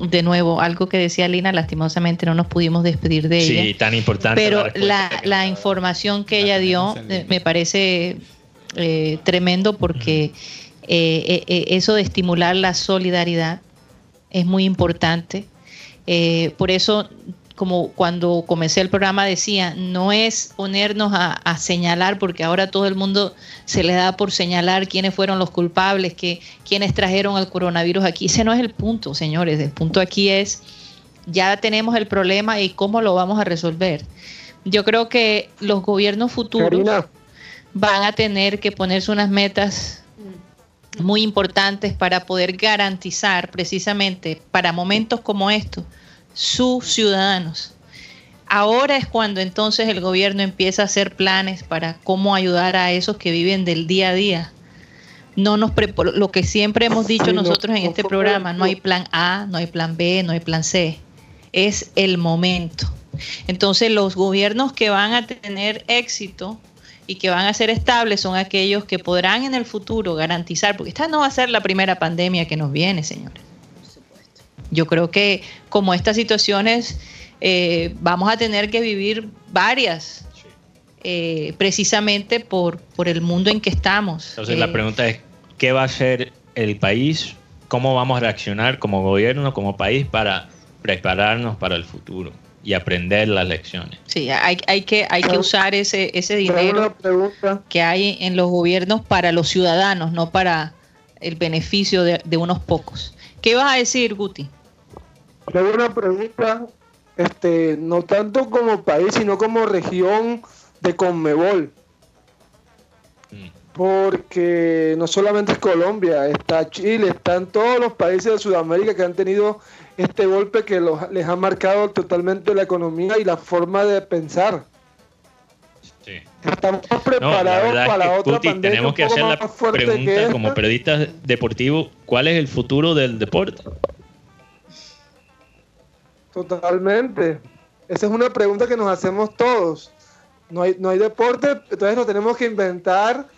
de nuevo, algo que decía Lina, lastimosamente no nos pudimos despedir de ella. Sí, tan importante. Pero la, información que ella dio eh, me parece eh, tremendo porque eh, eso de estimular la solidaridad es muy importante. por eso como cuando comencé el programa decía, no es ponernos a, señalar, porque ahora todo el mundo se le da por señalar quiénes fueron los culpables, que, quiénes trajeron el coronavirus aquí. Ese no es el punto, señores. El punto aquí es, ya tenemos el problema y cómo lo vamos a resolver. Yo creo que los gobiernos futuros van a tener que ponerse unas metas muy importantes para poder garantizar precisamente para momentos como estos sus ciudadanos. Ahora es cuando entonces el gobierno empieza a hacer planes para cómo ayudar a esos que viven del día a día. No nos lo que siempre hemos dicho nosotros en este programa, no hay plan A, no hay plan B, no hay plan C. Es el momento. Entonces los gobiernos que van a tener éxito y que van a ser estables son aquellos que podrán en el futuro garantizar, porque esta no va a ser la primera pandemia que nos viene, señores. Yo creo que como estas situaciones eh, vamos a tener que vivir varias, eh, precisamente por, por el mundo en que estamos. Entonces la eh, pregunta es, ¿qué va a hacer el país? ¿Cómo vamos a reaccionar como gobierno, como país para prepararnos para el futuro? y aprender las lecciones. Sí, hay, hay, que, hay que usar ese, ese dinero que hay en los gobiernos para los ciudadanos, no para el beneficio de, de unos pocos. ¿Qué vas a decir, Guti? Tengo una pregunta, este, no tanto como país, sino como región de Conmebol. Mm. Porque no solamente es Colombia, está Chile, están todos los países de Sudamérica que han tenido este golpe que les ha marcado totalmente la economía y la forma de pensar. Estamos preparados para la otra pandemia. Tenemos que hacer la pregunta como periodistas deportivos, ¿cuál es el futuro del deporte? Totalmente. Esa es una pregunta que nos hacemos todos. No hay, no hay deporte, entonces no tenemos que inventar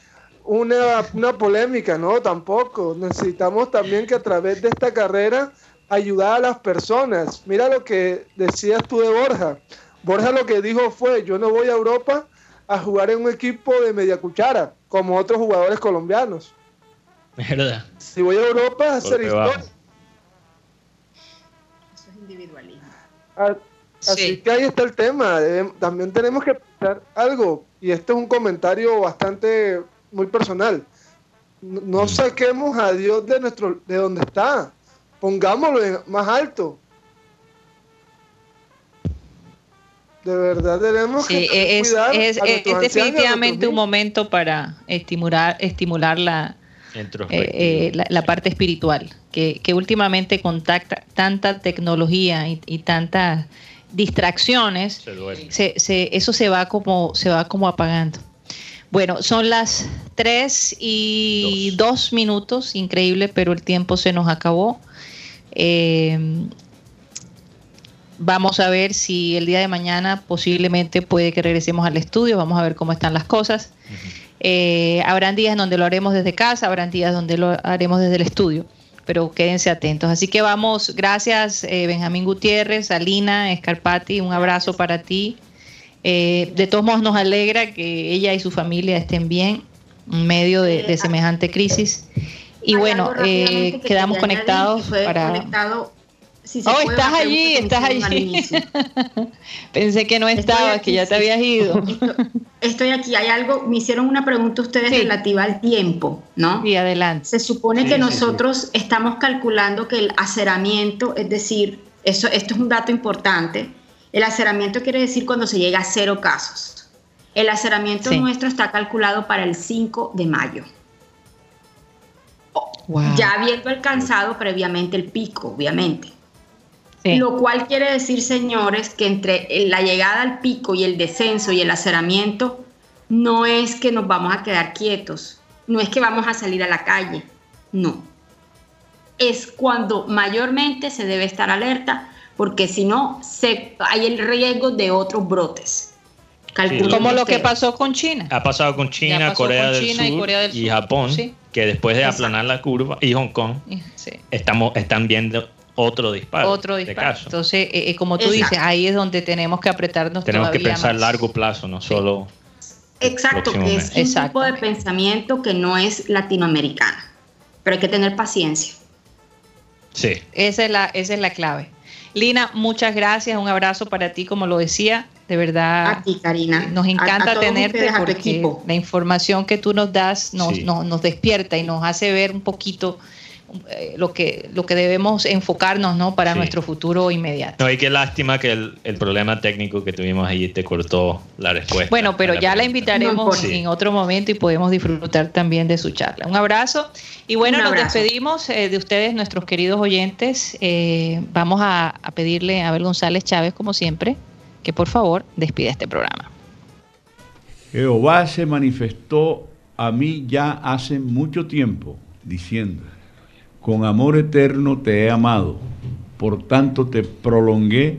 una, una polémica, ¿no? Tampoco. Necesitamos también que a través de esta carrera ayudar a las personas. Mira lo que decías tú de Borja. Borja lo que dijo fue, yo no voy a Europa a jugar en un equipo de media cuchara, como otros jugadores colombianos. ¿Verdad? Si voy a Europa a hacer historia. Así que ahí está el tema. También tenemos que pensar algo, y este es un comentario bastante muy personal. No, mm. saquemos a Dios de nuestro de donde está. Pongámoslo más alto. De verdad tenemos que es, cuidar es, a es, es ancianos, a definitivamente un momento para estimular, estimular la, eh, eh, la, la parte espiritual, que, que últimamente con tacta- tanta tecnología y, y tantas distracciones, Se se, se- eso se va como se va como apagando. Bueno, son las 3 y 2 minutos, increíble, pero el tiempo se nos acabó. Eh, vamos a ver si el día de mañana posiblemente puede que regresemos al estudio, vamos a ver cómo están las cosas. Eh, habrán días donde lo haremos desde casa, habrán días donde lo haremos desde el estudio, pero quédense atentos. Así que vamos, gracias eh, Benjamín Gutiérrez, Alina, Escarpati, un abrazo para ti. Eh, de todos modos nos alegra que ella y su familia estén bien en medio de, de semejante crisis. Y bueno, eh, que quedamos conectados para... conectado, si se Oh, puede, estás allí, estás allí. Pensé que no estabas, aquí, que ya te habías ido. Estoy, estoy aquí, hay algo, me hicieron una pregunta ustedes Sí. relativa al tiempo, ¿no? Y adelante. Se supone Sí, que sí, nosotros estamos calculando que el aceramiento, es decir, eso, esto es un dato importante, el aceramiento quiere decir cuando se llega a cero casos. El aceramiento Sí. nuestro está calculado para el 5 de mayo, Wow. ya habiendo alcanzado previamente el pico, obviamente. Sí. Lo cual quiere decir, señores, que entre la llegada al pico y el descenso y el aceramiento, no es que nos vamos a quedar quietos, no es que vamos a salir a la calle, no. Es cuando mayormente se debe estar alerta, porque si no, se, hay el riesgo de otros brotes. Calculen Como lo que pasó con China. Ha pasado con China, Corea, con del China y Sur Corea del y. Japón, Sí. que después de Exacto. aplanar la curva, y Hong Kong, Sí. estamos, están viendo otro disparo. Otro disparo. Entonces, eh, eh, como tú Exacto. dices, ahí es donde tenemos que apretarnos Tenemos que pensar a largo plazo, no solo... Exacto, que mes. es un tipo de pensamiento que no es latinoamericano, pero hay que tener paciencia. Sí. Esa es la, esa es la clave. Lina, muchas gracias. Un abrazo para ti, como lo decía. De verdad, A ti, Karina. nos A- a encanta todos tenerte ustedes, a tu porque equipo. la información que tú nos das nos, Sí. nos, nos despierta y nos hace ver un poquito eh, lo, que, lo que debemos enfocarnos ¿no? para Sí. nuestro futuro inmediato. No, y qué lástima que el, el problema técnico que tuvimos ahí te cortó la respuesta. Bueno, pero ya la pregunta. Invitaremos en otro momento y podemos disfrutar también de su charla. Un abrazo. Y bueno, Un nos abrazo. despedimos eh, de ustedes, nuestros queridos oyentes. Eh, vamos a, a pedirle a Abel González Chávez, como siempre, que por favor despida este programa. Jehová se manifestó a mí ya hace mucho tiempo, diciendo, con amor eterno te he amado, por tanto te prolongué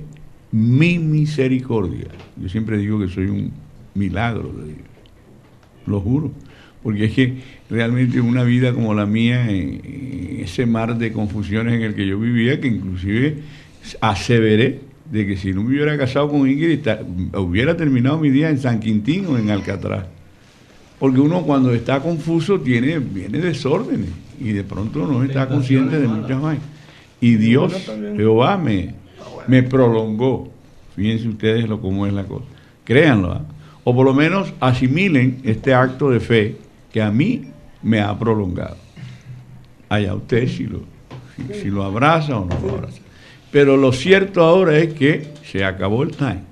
mi misericordia. Yo siempre digo que soy un milagro de Dios, lo juro, porque es que realmente una vida como la mía, en ese mar de confusiones en el que yo vivía, que inclusive aseveré de que si no me hubiera casado con Ingrid, hubiera terminado mi día en San Quintín o en Alcatraz. Porque uno cuando está confuso tiene, viene desórdenes y de pronto no está consciente de muchas vainas. Y Dios, Jehová, me, me prolongó. Fíjense ustedes lo cómo es la cosa. Créanlo. ¿ah? O por lo menos asimilen este acto de fe que a mí me ha prolongado. Allá usted si lo, si, si lo abraza o no lo abraza. Pero lo cierto ahora es que se acabó el time.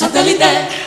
Satellite.